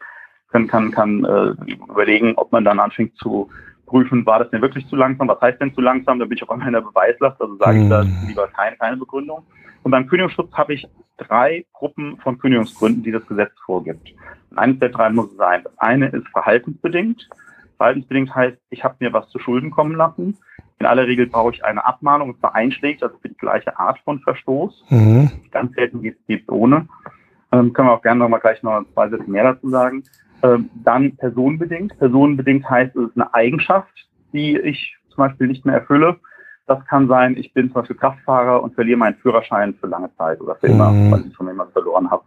kann, kann, kann äh, überlegen, ob man dann anfängt zu prüfen, war das denn wirklich zu langsam? Was heißt denn zu langsam? Da bin ich auf einmal in der Beweislast, also sage ich da mhm. lieber keine, keine Begründung. Und beim Kündigungsschutz habe ich drei Gruppen von Kündigungsgründen, die das Gesetz vorgibt. Und eines der drei muss sein. Das eine ist verhaltensbedingt. Verhaltensbedingt heißt, ich habe mir was zu Schulden kommen lassen. In aller Regel brauche ich eine Abmahnung, und zwar einschlägt, also für die gleiche Art von Verstoß. Mhm. Ganz selten geht es ohne. Ähm, können wir auch gerne noch mal gleich noch zwei Sätze mehr dazu sagen. Ähm, dann personenbedingt. Personenbedingt heißt, es ist eine Eigenschaft, die ich zum Beispiel nicht mehr erfülle. Das kann sein, ich bin zum Beispiel Kraftfahrer und verliere meinen Führerschein für lange Zeit oder für immer, mhm. weil ich schon immer verloren habe.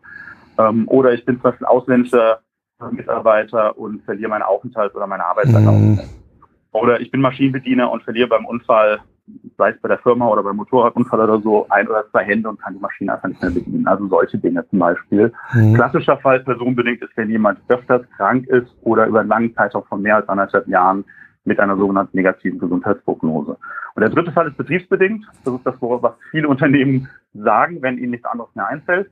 Ähm, oder ich bin zum Beispiel ausländischer Mitarbeiter und verliere meine Aufenthalts- oder meine Arbeitserlaubnis. Mhm. Oder ich bin Maschinenbediener und verliere beim Unfall, sei es bei der Firma oder beim Motorradunfall oder so, ein oder zwei Hände und kann die Maschine einfach nicht mehr bedienen. Also solche Dinge zum Beispiel. Mhm. Klassischer Fall personenbedingt ist, wenn jemand öfters krank ist oder über einen langen Zeitraum von mehr als anderthalb Jahren mit einer sogenannten negativen Gesundheitsprognose. Und der dritte Fall ist betriebsbedingt. Das ist das, was viele Unternehmen sagen, wenn ihnen nichts anderes mehr einfällt.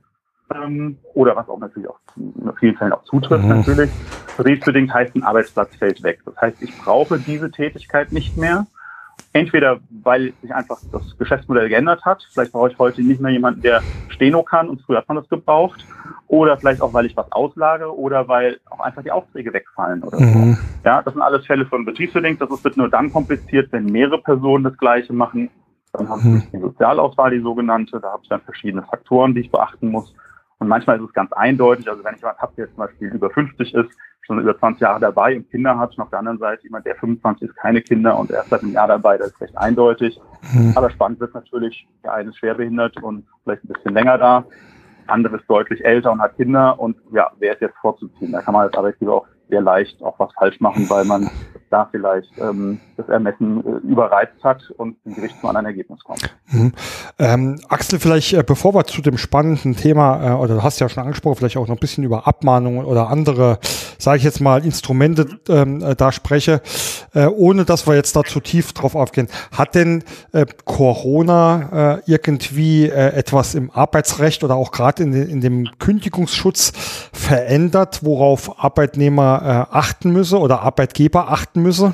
Ähm, oder was auch natürlich auch in vielen Fällen auch zutrifft mhm. natürlich. Betriebsbedingt heißt, ein Arbeitsplatz fällt weg. Das heißt, ich brauche diese Tätigkeit nicht mehr. Entweder, weil sich einfach das Geschäftsmodell geändert hat. Vielleicht brauche ich heute nicht mehr jemanden, der Steno kann und früher hat man das gebraucht. Oder vielleicht auch, weil ich was auslage oder weil auch einfach die Aufträge wegfallen oder mhm. so. Ja, das sind alles Fälle von betriebsbedingt. Das wird nur dann kompliziert, wenn mehrere Personen das Gleiche machen. Dann habe ich mhm. die Sozialauswahl, die sogenannte. Da habe ich dann verschiedene Faktoren, die ich beachten muss. Und manchmal ist es ganz eindeutig, also wenn ich jemand habe, der zum Beispiel über 50 ist, schon über 20 Jahre dabei und Kinder hat, und auf der anderen Seite jemand, der 25 ist, keine Kinder und erst seit einem Jahr dabei, das ist recht eindeutig. Mhm. Aber spannend wird natürlich, der eine ist schwerbehindert und vielleicht ein bisschen länger da, andere ist deutlich älter und hat Kinder und ja, wer ist jetzt vorzuziehen? Da kann man als Arbeitgeber auch sehr leicht auch was falsch machen, weil man da vielleicht ähm, das Ermessen äh, überreizt hat und ein Gericht zu einem Ergebnis kommt. Mhm. Ähm, Axel, vielleicht äh, bevor wir zu dem spannenden Thema, äh, oder du hast ja schon angesprochen, vielleicht auch noch ein bisschen über Abmahnungen oder andere, sage ich jetzt mal, Instrumente ähm, äh, da spreche, äh, ohne dass wir jetzt da zu tief drauf aufgehen. Hat denn äh, Corona irgendwie etwas im Arbeitsrecht oder auch gerade in, in dem Kündigungsschutz verändert, worauf Arbeitnehmer äh, achten müsse oder Arbeitgeber achten müsse?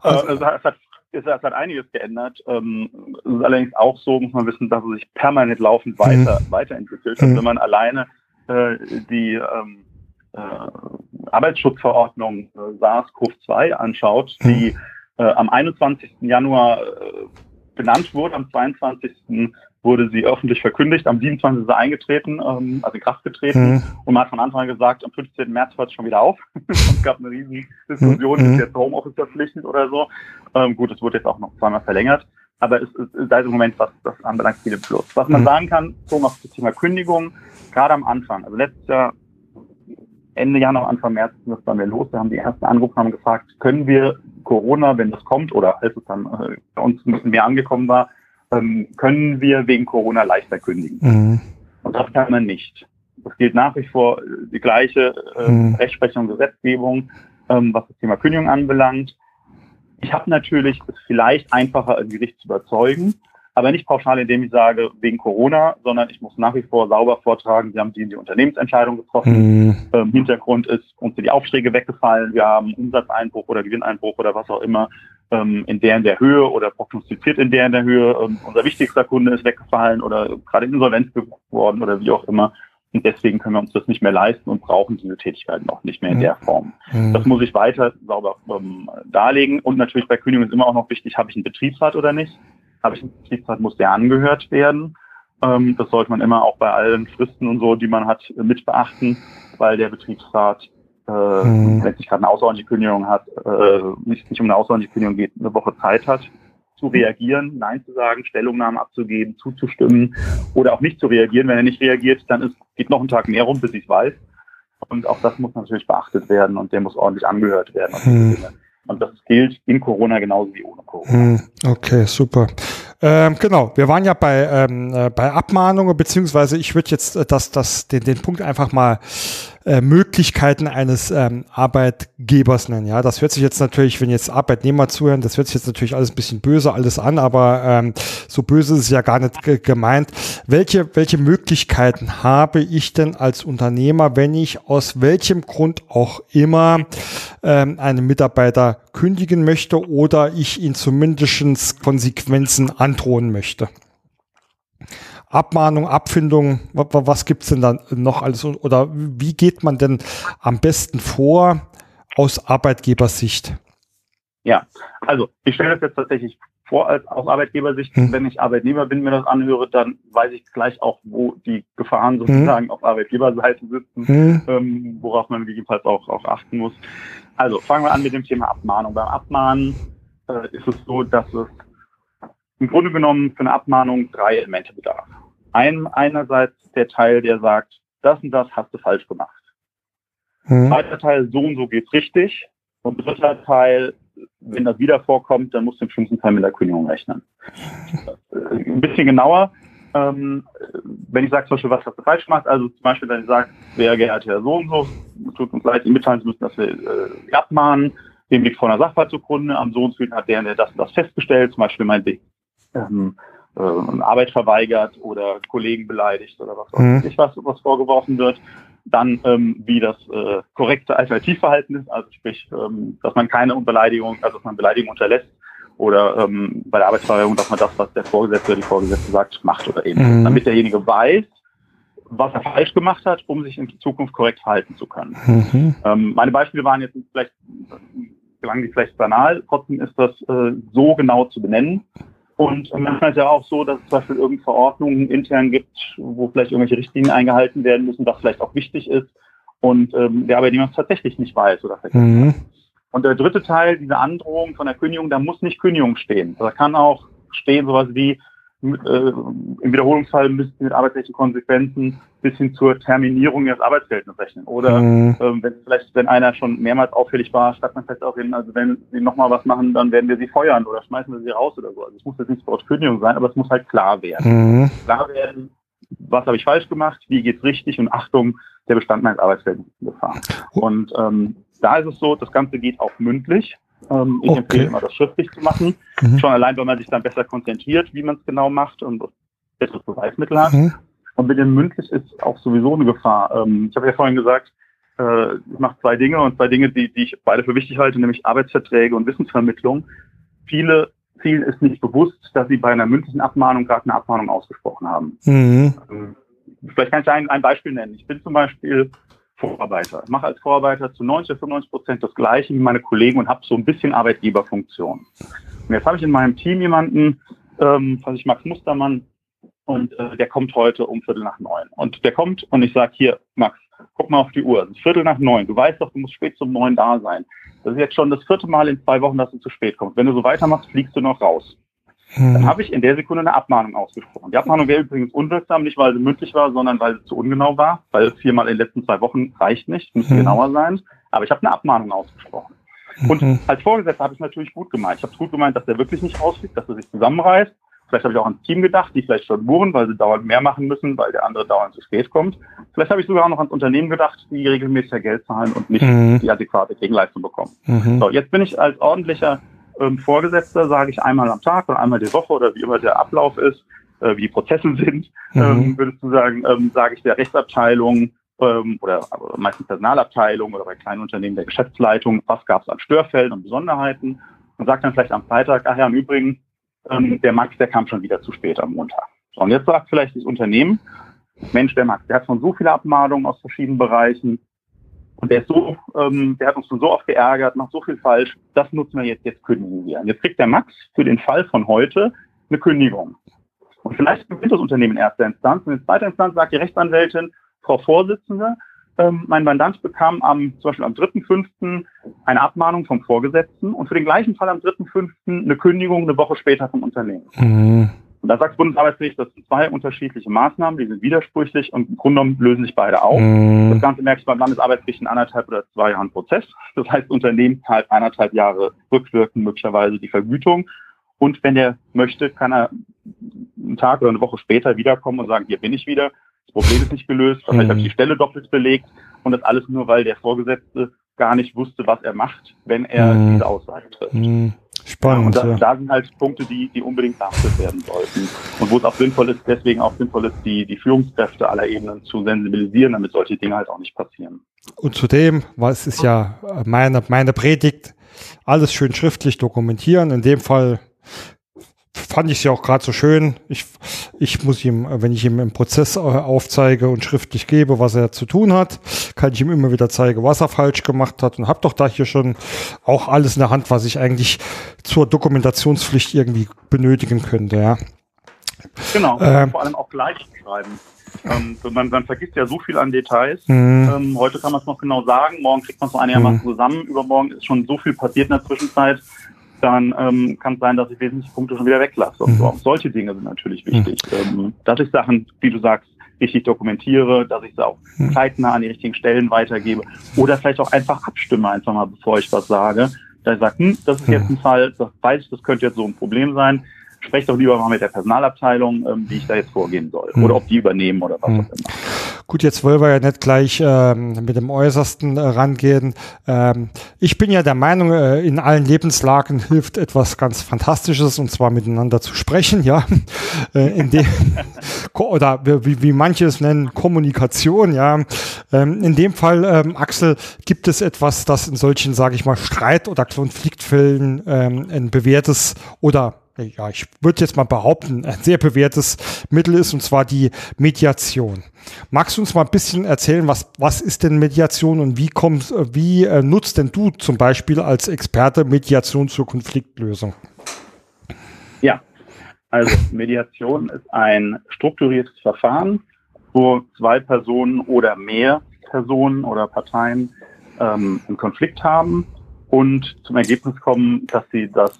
Also, äh, es, hat, es, hat, einiges geändert. Ähm, es ist allerdings auch so, muss man wissen, dass es sich permanent laufend weiter, mhm. weiterentwickelt. Also, wenn man alleine äh, die ähm, äh, Arbeitsschutzverordnung äh, SARS-CoV-2 anschaut, mhm. die äh, am 21. Januar äh, benannt wurde, am 22 wurde sie öffentlich verkündigt. Am 27. ist sie eingetreten, ähm, also in Kraft getreten. Mhm. Und man hat von Anfang an gesagt, am 15. März hört es schon wieder auf. es gab eine riesige Diskussion, mhm. ist jetzt Homeoffice verpflichtend oder so. Ähm, gut, es wurde jetzt auch noch zweimal verlängert. Aber es ist, ist im Moment, was das anbelangt, viele Plus. Was man mhm. sagen kann, so auf das Thema Kündigung, gerade am Anfang, also letztes Jahr, Ende Januar, Anfang März ging das bei mir los. Da haben die ersten angerufen haben gefragt, können wir Corona, wenn das kommt, oder als es dann äh, bei uns ein bisschen mehr angekommen war, ähm, können wir wegen Corona leichter kündigen. Mhm. Und das kann man nicht. Es gilt nach wie vor die gleiche äh, mhm. Rechtsprechung und Gesetzgebung, ähm, was das Thema Kündigung anbelangt. Ich habe natürlich es vielleicht einfacher, ein Gericht zu überzeugen, aber nicht pauschal, indem ich sage, wegen Corona, sondern ich muss nach wie vor sauber vortragen, wir haben die, die Unternehmensentscheidung getroffen. Mhm. Ähm, Hintergrund ist, uns sind die Aufträge weggefallen, wir haben Umsatzeinbruch oder Gewinneinbruch oder was auch immer ähm, in der in der Höhe oder prognostiziert in der in der Höhe. Ähm, unser wichtigster Kunde ist weggefallen oder gerade insolvenz geworden oder wie auch immer. Und deswegen können wir uns das nicht mehr leisten und brauchen diese Tätigkeiten auch nicht mehr in der Form. Mhm. Das muss ich weiter sauber ähm, darlegen. Und natürlich bei Kündigung ist immer auch noch wichtig, habe ich einen Betriebsrat oder nicht? Habe ich einen Betriebsrat, muss der angehört werden. Ähm, das sollte man immer auch bei allen Fristen und so, die man hat, mit beachten, weil der Betriebsrat äh, mhm. wenn sich gerade eine außerordentliche Kündigung hat, äh, nicht, nicht um eine außerordentliche Kündigung geht, eine Woche Zeit hat, zu reagieren, Nein zu sagen, Stellungnahmen abzugeben, zuzustimmen oder auch nicht zu reagieren. Wenn er nicht reagiert, dann ist, geht noch ein Tag mehr rum, bis ich es weiß. Und auch das muss natürlich beachtet werden und der muss ordentlich angehört werden. Mhm. Und das gilt in Corona genauso wie ohne Corona. Mhm. Okay, super. Ähm, genau, wir waren ja bei, ähm, äh, bei Abmahnungen, beziehungsweise ich würde jetzt äh, das, das, den, den Punkt einfach mal äh, Möglichkeiten eines ähm, Arbeitgebers nennen. Ja, das hört sich jetzt natürlich, wenn jetzt Arbeitnehmer zuhören, das hört sich jetzt natürlich alles ein bisschen böse alles an, aber ähm, so böse ist es ja gar nicht ge gemeint. Welche, welche Möglichkeiten habe ich denn als Unternehmer, wenn ich aus welchem Grund auch immer ähm, einen Mitarbeiter kündigen möchte oder ich ihn zumindest Konsequenzen androhen möchte? Abmahnung, Abfindung, was, was gibt's denn da noch alles? Oder wie geht man denn am besten vor aus Arbeitgebersicht? Ja, also ich stelle das jetzt tatsächlich vor als aus Arbeitgebersicht. Hm. Wenn ich Arbeitnehmer bin, mir das anhöre, dann weiß ich gleich auch, wo die Gefahren hm. sozusagen hm. auf Arbeitgeberseite sitzen, hm. ähm, worauf man gegebenenfalls auch, auch achten muss. Also fangen wir an mit dem Thema Abmahnung. Beim Abmahnen äh, ist es so, dass es im Grunde genommen für eine Abmahnung drei Elemente bedarf. Ein, einerseits der Teil, der sagt, das und das hast du falsch gemacht. Mhm. Zweiter Teil, so und so geht's richtig. Und dritter Teil, wenn das wieder vorkommt, dann musst du im schlimmsten Fall mit der Kündigung rechnen. Ein bisschen genauer, ähm, wenn ich sage zum Beispiel, was hast du falsch gemacht, also zum Beispiel, wenn ich sage, sehr geehrter Herr so und so, tut uns leid, Ihnen mitteilen zu müssen, dass wir äh, abmahnen, dem liegt vor einer Sachverhalt zugrunde, am so und so hat der, der das, das festgestellt, zum Beispiel mein ähm, äh, Arbeit verweigert oder Kollegen beleidigt oder was weiß ich, was, was vorgeworfen wird. Dann, ähm, wie das äh, korrekte Alternativverhalten ist, also sprich, ähm, dass man keine Beleidigung, also dass man Beleidigung unterlässt oder ähm, bei der Arbeitsverweigerung, dass man das, was der Vorgesetzte oder die Vorgesetzte sagt, macht oder eben. Mhm. Damit derjenige weiß, was er falsch gemacht hat, um sich in Zukunft korrekt verhalten zu können. Mhm. Ähm, meine Beispiele waren jetzt vielleicht, gelangen die vielleicht banal, trotzdem ist das äh, so genau zu benennen, und manchmal ist ja auch so, dass es zum Beispiel irgendeine Verordnungen intern gibt, wo vielleicht irgendwelche Richtlinien eingehalten werden müssen, was vielleicht auch wichtig ist und ähm, der Arbeitnehmer es tatsächlich nicht weiß oder vergessen mhm. Und der dritte Teil, diese Androhung von der Kündigung, da muss nicht Kündigung stehen. Da kann auch stehen sowas wie, mit, äh, im Wiederholungsfall müssen mit arbeitsrechtlichen Konsequenzen bis hin zur Terminierung ihres Arbeitsverhältnisses rechnen. Oder mhm. ähm, wenn vielleicht, wenn einer schon mehrmals auffällig war, schreibt man vielleicht auch hin, also wenn sie nochmal was machen, dann werden wir sie feuern oder schmeißen wir sie raus oder so. Also es muss jetzt nicht Wort Kündigung sein, aber es muss halt klar werden. Mhm. Klar werden, was habe ich falsch gemacht, wie geht's richtig und Achtung, der Bestand meines Arbeitsverhältnisses in Gefahr. Und ähm, da ist es so, das Ganze geht auch mündlich. Ähm, ich okay. empfehle immer, das schriftlich zu machen. Mhm. Schon allein, weil man sich dann besser konzentriert, wie man es genau macht und besseres Beweismittel hat. Mhm. Und mit dem mündlich ist auch sowieso eine Gefahr. Ähm, ich habe ja vorhin gesagt, äh, ich mache zwei Dinge und zwei Dinge, die, die ich beide für wichtig halte, nämlich Arbeitsverträge und Wissensvermittlung. Viele vielen ist nicht bewusst, dass sie bei einer mündlichen Abmahnung gerade eine Abmahnung ausgesprochen haben. Mhm. Ähm, vielleicht kann ich ein, ein Beispiel nennen. Ich bin zum Beispiel Vorarbeiter. Ich mache als Vorarbeiter zu 90 95 Prozent das Gleiche wie meine Kollegen und habe so ein bisschen Arbeitgeberfunktion. Und jetzt habe ich in meinem Team jemanden, ähm, was ich Max Mustermann, und äh, der kommt heute um Viertel nach neun. Und der kommt und ich sage, hier, Max, guck mal auf die Uhr. Viertel nach neun. Du weißt doch, du musst spät zum neun da sein. Das ist jetzt schon das vierte Mal in zwei Wochen, dass du zu spät kommst. Wenn du so weitermachst, fliegst du noch raus. Hm. Dann habe ich in der Sekunde eine Abmahnung ausgesprochen. Die Abmahnung wäre übrigens unwirksam, nicht weil sie mündlich war, sondern weil sie zu ungenau war, weil viermal in den letzten zwei Wochen reicht nicht, müsste hm. genauer sein. Aber ich habe eine Abmahnung ausgesprochen. Und mhm. als Vorgesetzter habe ich es natürlich gut gemeint. Ich habe es gut gemeint, dass der wirklich nicht rausfliegt, dass er sich zusammenreißt. Vielleicht habe ich auch ans Team gedacht, die vielleicht schon buren, weil sie dauernd mehr machen müssen, weil der andere dauernd zu spät kommt. Vielleicht habe ich sogar auch noch ans Unternehmen gedacht, die regelmäßig Geld zahlen und nicht mhm. die adäquate Gegenleistung bekommen. Mhm. So, jetzt bin ich als ordentlicher ähm, Vorgesetzter sage ich einmal am Tag oder einmal die Woche oder wie immer der Ablauf ist, äh, wie die Prozesse sind, mhm. ähm, würdest du sagen, ähm, sage ich der Rechtsabteilung ähm, oder meistens Personalabteilung oder bei kleinen Unternehmen der Geschäftsleitung, was gab es an Störfällen und Besonderheiten und sagt dann vielleicht am Freitag, ach ja, im Übrigen, ähm, der Max, der kam schon wieder zu spät am Montag. So, und jetzt sagt vielleicht das Unternehmen, Mensch, der Max, der hat schon so viele Abmahnungen aus verschiedenen Bereichen, und der ist so, ähm, der hat uns schon so oft geärgert, macht so viel falsch, das nutzen wir jetzt, jetzt kündigen wir. Und jetzt kriegt der Max für den Fall von heute eine Kündigung. Und vielleicht gewinnt das Unternehmen in erster Instanz. Und in zweiter Instanz sagt die Rechtsanwältin, Frau Vorsitzende, ähm, mein Mandant bekam am, zum Beispiel am 3.5. eine Abmahnung vom Vorgesetzten und für den gleichen Fall am 3.5. eine Kündigung eine Woche später vom Unternehmen. Mhm. Und da sagt das Bundesarbeitsgericht, das sind zwei unterschiedliche Maßnahmen, die sind widersprüchlich und im Grunde genommen lösen sich beide auf. Mm. Das Ganze merke ich beim Landesarbeitsgericht in anderthalb oder zwei Jahren Prozess. Das heißt, Unternehmen zahlt eineinhalb Jahre rückwirkend möglicherweise die Vergütung. Und wenn er möchte, kann er einen Tag oder eine Woche später wiederkommen und sagen, hier bin ich wieder, das Problem ist nicht gelöst, vielleicht mhm. habe ich die Stelle doppelt belegt und das alles nur, weil der Vorgesetzte gar nicht wusste, was er macht, wenn er mhm. diese Aussage trifft. Mhm. Spannend. Ja, und da, ja. da, sind halt Punkte, die, die unbedingt beachtet werden sollten. Und wo es auch sinnvoll ist, deswegen auch sinnvoll ist, die, die Führungskräfte aller Ebenen zu sensibilisieren, damit solche Dinge halt auch nicht passieren. Und zudem, was ist ja meine, meine Predigt, alles schön schriftlich dokumentieren. In dem Fall fand ich es ja auch gerade so schön. Ich, ich muss ihm, wenn ich ihm im Prozess äh, aufzeige und schriftlich gebe, was er zu tun hat, kann ich ihm immer wieder zeigen, was er falsch gemacht hat und habe doch da hier schon auch alles in der Hand, was ich eigentlich zur Dokumentationspflicht irgendwie benötigen könnte, ja. Genau, ähm, vor allem auch gleich schreiben. Ähm, man, man, vergisst ja so viel an Details. Mhm. Ähm, heute kann man es noch genau sagen, morgen kriegt man es noch einigermaßen mhm. zusammen, übermorgen ist schon so viel passiert in der Zwischenzeit dann ähm, kann es sein, dass ich wesentliche Punkte schon wieder weglasse. Und mhm. auch solche Dinge sind natürlich wichtig. Mhm. Ähm, dass ich Sachen, wie du sagst, richtig dokumentiere, dass ich sie auch mhm. zeitnah an die richtigen Stellen weitergebe oder vielleicht auch einfach abstimme, einfach mal, bevor ich was sage. Da ich sage, hm, das ist jetzt mhm. ein Fall, das weiß ich, das könnte jetzt so ein Problem sein spreche doch lieber mal mit der Personalabteilung, ähm, wie ich da jetzt vorgehen soll. Hm. Oder ob die übernehmen oder was auch immer. Gut, jetzt wollen wir ja nicht gleich ähm, mit dem Äußersten äh, rangehen. Ähm, ich bin ja der Meinung, äh, in allen Lebenslagen hilft etwas ganz Fantastisches und zwar miteinander zu sprechen, ja. Äh, in dem, oder wie, wie manche es nennen, Kommunikation, ja. Ähm, in dem Fall, ähm, Axel, gibt es etwas, das in solchen, sage ich mal, Streit- oder Konfliktfällen ähm, ein bewährtes oder ja, ich würde jetzt mal behaupten, ein sehr bewährtes Mittel ist, und zwar die Mediation. Magst du uns mal ein bisschen erzählen, was, was ist denn Mediation und wie, kommst, wie äh, nutzt denn du zum Beispiel als Experte Mediation zur Konfliktlösung? Ja, also Mediation ist ein strukturiertes Verfahren, wo zwei Personen oder mehr Personen oder Parteien ähm, einen Konflikt haben und zum Ergebnis kommen, dass sie das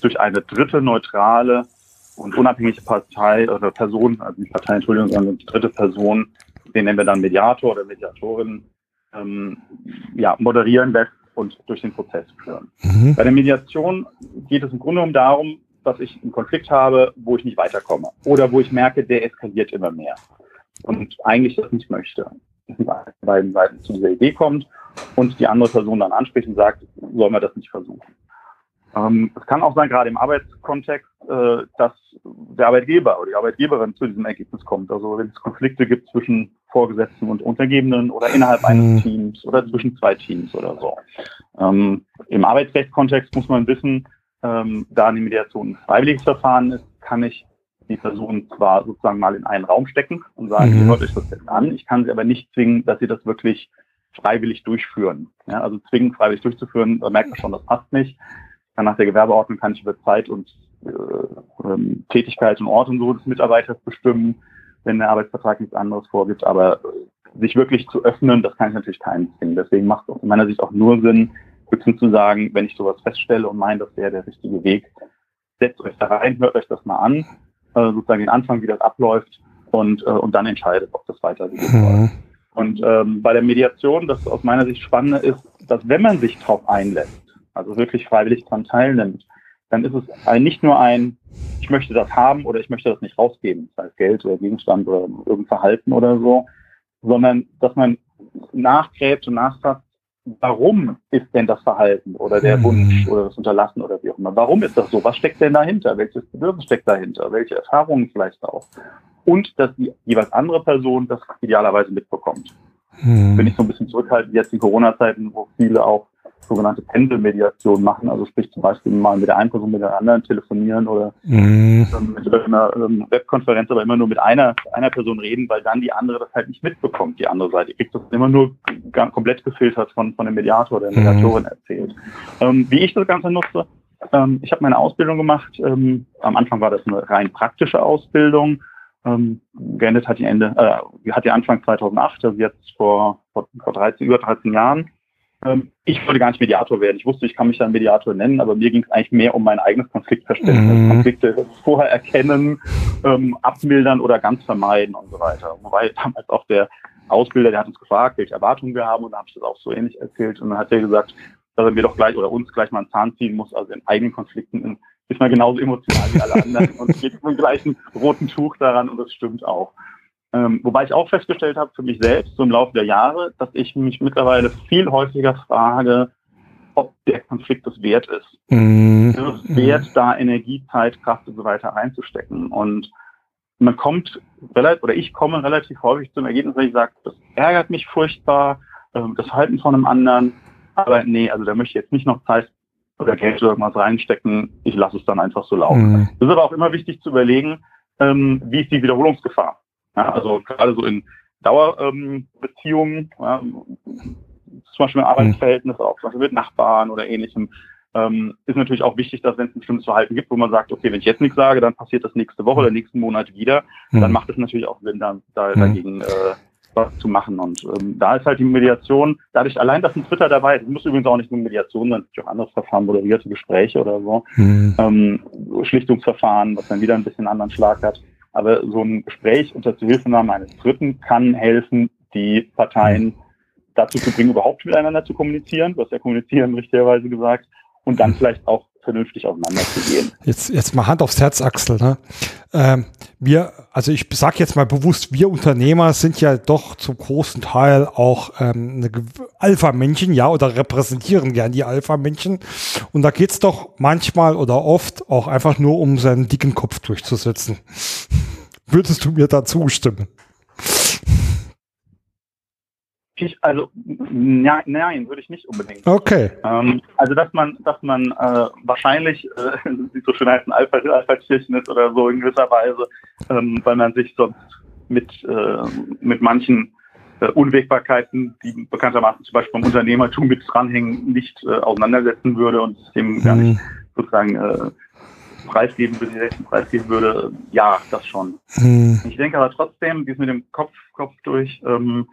durch eine dritte neutrale und unabhängige Partei oder Person, also nicht Partei, Entschuldigung, sondern die dritte Person, den nennen wir dann Mediator oder Mediatorin, ähm, ja, moderieren lässt und durch den Prozess führen. Mhm. Bei der Mediation geht es im Grunde genommen darum, dass ich einen Konflikt habe, wo ich nicht weiterkomme oder wo ich merke, der eskaliert immer mehr und eigentlich das nicht möchte. Dass beiden Seiten zu dieser Idee kommt und die andere Person dann anspricht und sagt, sollen wir das nicht versuchen. Ähm, es kann auch sein, gerade im Arbeitskontext, äh, dass der Arbeitgeber oder die Arbeitgeberin zu diesem Ergebnis kommt. Also wenn es Konflikte gibt zwischen Vorgesetzten und Untergebenen oder innerhalb eines mhm. Teams oder zwischen zwei Teams oder so. Ähm, Im Arbeitsrechtskontext muss man wissen, ähm, da eine Mediation ein freiwilliges Verfahren ist, kann ich die Person zwar sozusagen mal in einen Raum stecken und sagen, mhm. hört euch das jetzt an. Ich kann sie aber nicht zwingen, dass sie das wirklich freiwillig durchführen. Ja, also zwingen, freiwillig durchzuführen, da merkt man schon, das passt nicht nach der Gewerbeordnung kann ich über Zeit und äh, ähm, Tätigkeit und Ort und so des Mitarbeiters bestimmen, wenn der Arbeitsvertrag nichts anderes vorgibt. Aber sich wirklich zu öffnen, das kann ich natürlich keinen zwingen. Deswegen macht es aus meiner Sicht auch nur Sinn, wirklich zu sagen, wenn ich sowas feststelle und meine, das wäre der richtige Weg, setzt euch da rein, hört euch das mal an, äh, sozusagen den Anfang, wie das abläuft und, äh, und dann entscheidet, ob das weitergeht. Mhm. Und ähm, bei der Mediation, das aus meiner Sicht Spannende ist, dass wenn man sich darauf einlässt, also wirklich freiwillig daran teilnimmt, dann ist es nicht nur ein, ich möchte das haben oder ich möchte das nicht rausgeben, sei es Geld oder Gegenstand oder irgendein Verhalten oder so, sondern dass man nachgräbt und nachfasst, warum ist denn das Verhalten oder der mhm. Wunsch oder das Unterlassen oder wie auch immer, warum ist das so, was steckt denn dahinter, welches Bedürfnis steckt dahinter, welche Erfahrungen vielleicht auch und dass die jeweils andere Person das idealerweise mitbekommt. Mhm. Bin ich so ein bisschen zurückhaltend jetzt in Corona-Zeiten, wo viele auch sogenannte Pendelmediation machen, also sprich zum Beispiel mal mit der einen Person mit der anderen telefonieren oder mhm. mit einer ähm, Webkonferenz, aber immer nur mit einer, einer Person reden, weil dann die andere das halt nicht mitbekommt, die andere Seite. Die kriegt das immer nur komplett gefiltert von, von dem Mediator oder der. Mediatorin mhm. erzählt. Ähm, wie ich das Ganze nutze, ähm, ich habe meine Ausbildung gemacht. Ähm, am Anfang war das eine rein praktische Ausbildung. Ähm, geendet hat die Ende, äh, hat die Anfang 2008, also jetzt vor, vor, vor 13, über 13 Jahren. Ähm, ich wollte gar nicht Mediator werden. Ich wusste, ich kann mich dann Mediator nennen, aber mir ging es eigentlich mehr um mein eigenes Konfliktverständnis. Mhm. Konflikte vorher erkennen, ähm, abmildern oder ganz vermeiden und so weiter. Wobei damals auch der Ausbilder, der hat uns gefragt, welche Erwartungen wir haben und da habe ich das auch so ähnlich erzählt und dann hat er gesagt, dass er mir doch gleich oder uns gleich mal einen Zahn ziehen muss. Also in eigenen Konflikten ist man genauso emotional wie alle anderen und geht mit dem gleichen roten Tuch daran und das stimmt auch. Ähm, wobei ich auch festgestellt habe für mich selbst so im Laufe der Jahre, dass ich mich mittlerweile viel häufiger frage, ob der Konflikt es wert ist. Mhm. Ist es wert, da Energie, Zeit, Kraft und so weiter reinzustecken. Und man kommt relativ, oder ich komme relativ häufig zum Ergebnis, dass ich sage, das ärgert mich furchtbar, ähm, das Halten von einem anderen, aber nee, also da möchte ich jetzt nicht noch Zeit oder Geld oder irgendwas reinstecken, ich lasse es dann einfach so laufen. Mhm. Das ist aber auch immer wichtig zu überlegen, ähm, wie ist die Wiederholungsgefahr. Ja, also gerade so in Dauerbeziehungen, ähm, ja, zum Beispiel im Arbeitsverhältnis, auch zum Beispiel mit Nachbarn oder ähnlichem, ähm, ist natürlich auch wichtig, dass wenn es ein bestimmtes Verhalten gibt, wo man sagt, okay, wenn ich jetzt nichts sage, dann passiert das nächste Woche oder nächsten Monat wieder, mhm. dann macht es natürlich auch Sinn, da, da mhm. dagegen äh, was zu machen. Und ähm, da ist halt die Mediation, dadurch allein, dass ein Dritter dabei ist, muss übrigens auch nicht nur Mediation sein, natürlich auch anderes Verfahren, moderierte Gespräche oder so, mhm. ähm, Schlichtungsverfahren, was dann wieder ein bisschen anderen Schlag hat. Aber so ein Gespräch unter Zuhilfenahme eines Dritten kann helfen, die Parteien mhm. dazu zu bringen, überhaupt miteinander zu kommunizieren, was ja kommunizieren richtigerweise gesagt, und dann vielleicht auch vernünftig auseinanderzugehen. Jetzt, jetzt mal Hand aufs Herz, Axel. Ne? Ähm, wir, also ich sage jetzt mal bewusst, wir Unternehmer sind ja doch zum großen Teil auch ähm, Alpha-Männchen, ja, oder repräsentieren gern die Alpha-Männchen. Und da geht's doch manchmal oder oft auch einfach nur um seinen dicken Kopf durchzusetzen. Würdest du mir da zustimmen? Also ja, nein, würde ich nicht unbedingt. Okay. Ähm, also dass man, dass man äh, wahrscheinlich, äh, wie so schön heißt, ein Alpha, Alpha-Tierchen ist oder so in gewisser Weise, ähm, weil man sich sonst mit, äh, mit manchen äh, Unwägbarkeiten, die bekanntermaßen zum Beispiel beim Unternehmertum mit dranhängen, nicht äh, auseinandersetzen würde und dem mhm. gar nicht mhm. sozusagen äh, preisgeben würde, preisgeben würde, ja, das schon. Mhm. Ich denke aber trotzdem, dies mit dem Kopf, Kopf durch, ähm,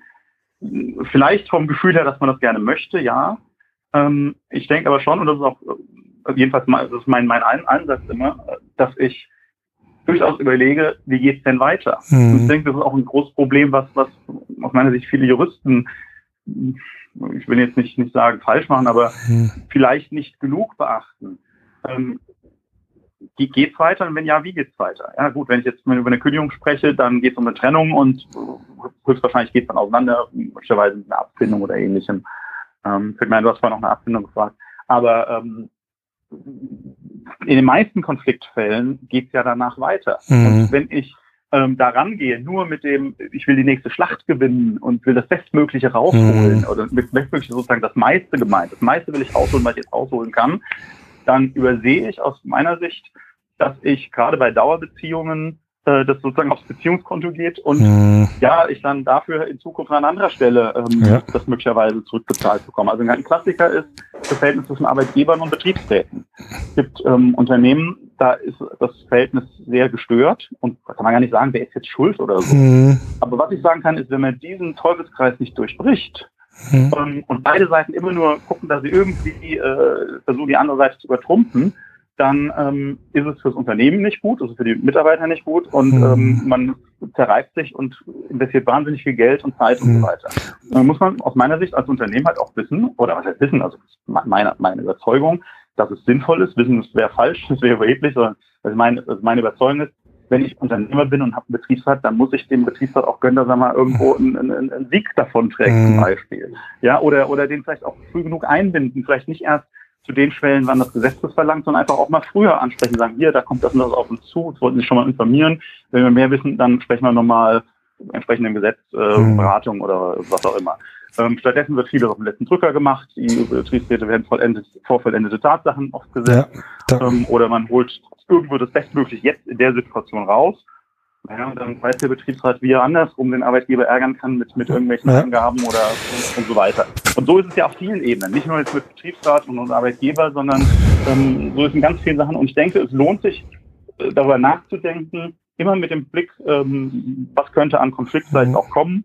vielleicht vom Gefühl her, dass man das gerne möchte, ja. Ähm, ich denke aber schon, und das ist auch äh, jedenfalls mein, das ist mein, mein Ansatz immer, dass ich durchaus überlege, wie geht's denn weiter? Mhm. Ich denke, das ist auch ein großes Problem, was, was aus meiner Sicht viele Juristen, ich will jetzt nicht, nicht sagen falsch machen, aber mhm. vielleicht nicht genug beachten. Ähm, geht's weiter und wenn ja, wie geht's weiter? Ja gut, wenn ich jetzt über eine Kündigung spreche, dann geht es um eine Trennung und höchstwahrscheinlich geht es dann auseinander, möglicherweise mit einer Abfindung oder ähnlichem. Ähm, ich meine, du hast vorhin noch eine Abfindung gefragt. Aber ähm, in den meisten Konfliktfällen geht's ja danach weiter. Mhm. Und wenn ich ähm, da rangehe, nur mit dem, ich will die nächste Schlacht gewinnen und will das Bestmögliche rausholen, mhm. oder mit Bestmögliche sozusagen das meiste gemeint, das meiste will ich rausholen, was ich jetzt rausholen kann, dann übersehe ich aus meiner Sicht, dass ich gerade bei Dauerbeziehungen äh, das sozusagen aufs Beziehungskonto geht und mhm. ja, ich dann dafür in Zukunft an anderer Stelle ähm, ja. das möglicherweise zurückbezahlt bekomme. Also ein Klassiker ist das Verhältnis zwischen Arbeitgebern und Betriebsräten. Es gibt ähm, Unternehmen, da ist das Verhältnis sehr gestört und da kann man gar nicht sagen, wer ist jetzt schuld oder so. Mhm. Aber was ich sagen kann, ist, wenn man diesen Teufelskreis nicht durchbricht, Mhm. Ähm, und beide Seiten immer nur gucken, dass sie irgendwie äh, versuchen, die andere Seite zu übertrumpfen, dann ähm, ist es fürs Unternehmen nicht gut, also für die Mitarbeiter nicht gut und mhm. ähm, man zerreibt sich und investiert wahnsinnig viel Geld und Zeit mhm. und so mhm. weiter. Dann muss man aus meiner Sicht als Unternehmen halt auch wissen, oder was heißt wissen, also meine, meine Überzeugung, dass es sinnvoll ist, wissen, es wäre falsch, es wäre überheblich, sondern also meine, also meine Überzeugung ist, wenn ich Unternehmer bin und habe einen Betriebsrat, dann muss ich dem Betriebsrat auch gönnen, dass er mal irgendwo einen, einen, einen Sieg davon trägt, mhm. zum Beispiel. Ja, oder, oder den vielleicht auch früh genug einbinden, vielleicht nicht erst zu den Schwellen, wann das Gesetz das verlangt, sondern einfach auch mal früher ansprechen, sagen, hier, da kommt das und das auf uns zu, das wollten Sie schon mal informieren. Wenn wir mehr wissen, dann sprechen wir nochmal entsprechend im Gesetz, äh, mhm. Beratung oder was auch immer. Ähm, stattdessen wird vieles auf dem letzten Drücker gemacht. Die Betriebsräte werden vollendet, vorvollendete Tatsachen oft gesetzt. Ja, ähm, oder man holt irgendwo das Bestmögliche jetzt in der Situation raus. Ja, und dann weiß der Betriebsrat, wie er andersrum den Arbeitgeber ärgern kann mit, mit irgendwelchen ja. Angaben oder und, und, so weiter. Und so ist es ja auf vielen Ebenen. Nicht nur jetzt mit Betriebsrat und, und Arbeitgeber, sondern ähm, so ist es in ganz vielen Sachen. Und ich denke, es lohnt sich, äh, darüber nachzudenken, immer mit dem Blick, ähm, was könnte an Konflikt vielleicht mhm. auch kommen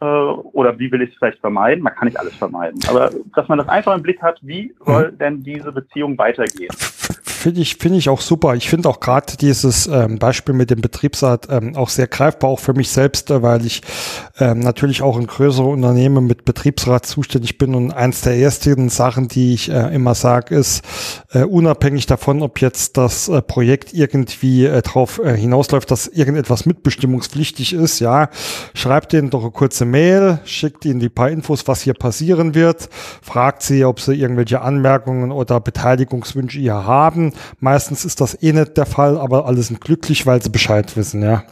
äh, oder wie will ich es vielleicht vermeiden. Man kann nicht alles vermeiden. Aber dass man das einfach im Blick hat, wie soll mhm. denn diese Beziehung weitergehen? Finde ich, finde ich auch super. Ich finde auch gerade dieses ähm, Beispiel mit dem Betriebsrat ähm, auch sehr greifbar, auch für mich selbst, äh, weil ich ähm, natürlich auch in größeren Unternehmen mit Betriebsrat zuständig bin und eins der ersten Sachen, die ich äh, immer sage, ist, äh, unabhängig davon, ob jetzt das äh, Projekt irgendwie äh, darauf äh, hinausläuft, dass irgendetwas mitbestimmungspflichtig ist, ja, schreibt denen doch eine kurze Mail, schickt ihnen die paar Infos, was hier passieren wird, fragt sie, ob sie irgendwelche Anmerkungen oder Beteiligungswünsche hier haben. Meistens ist das eh nicht der Fall, aber alle sind glücklich, weil sie Bescheid wissen, ja.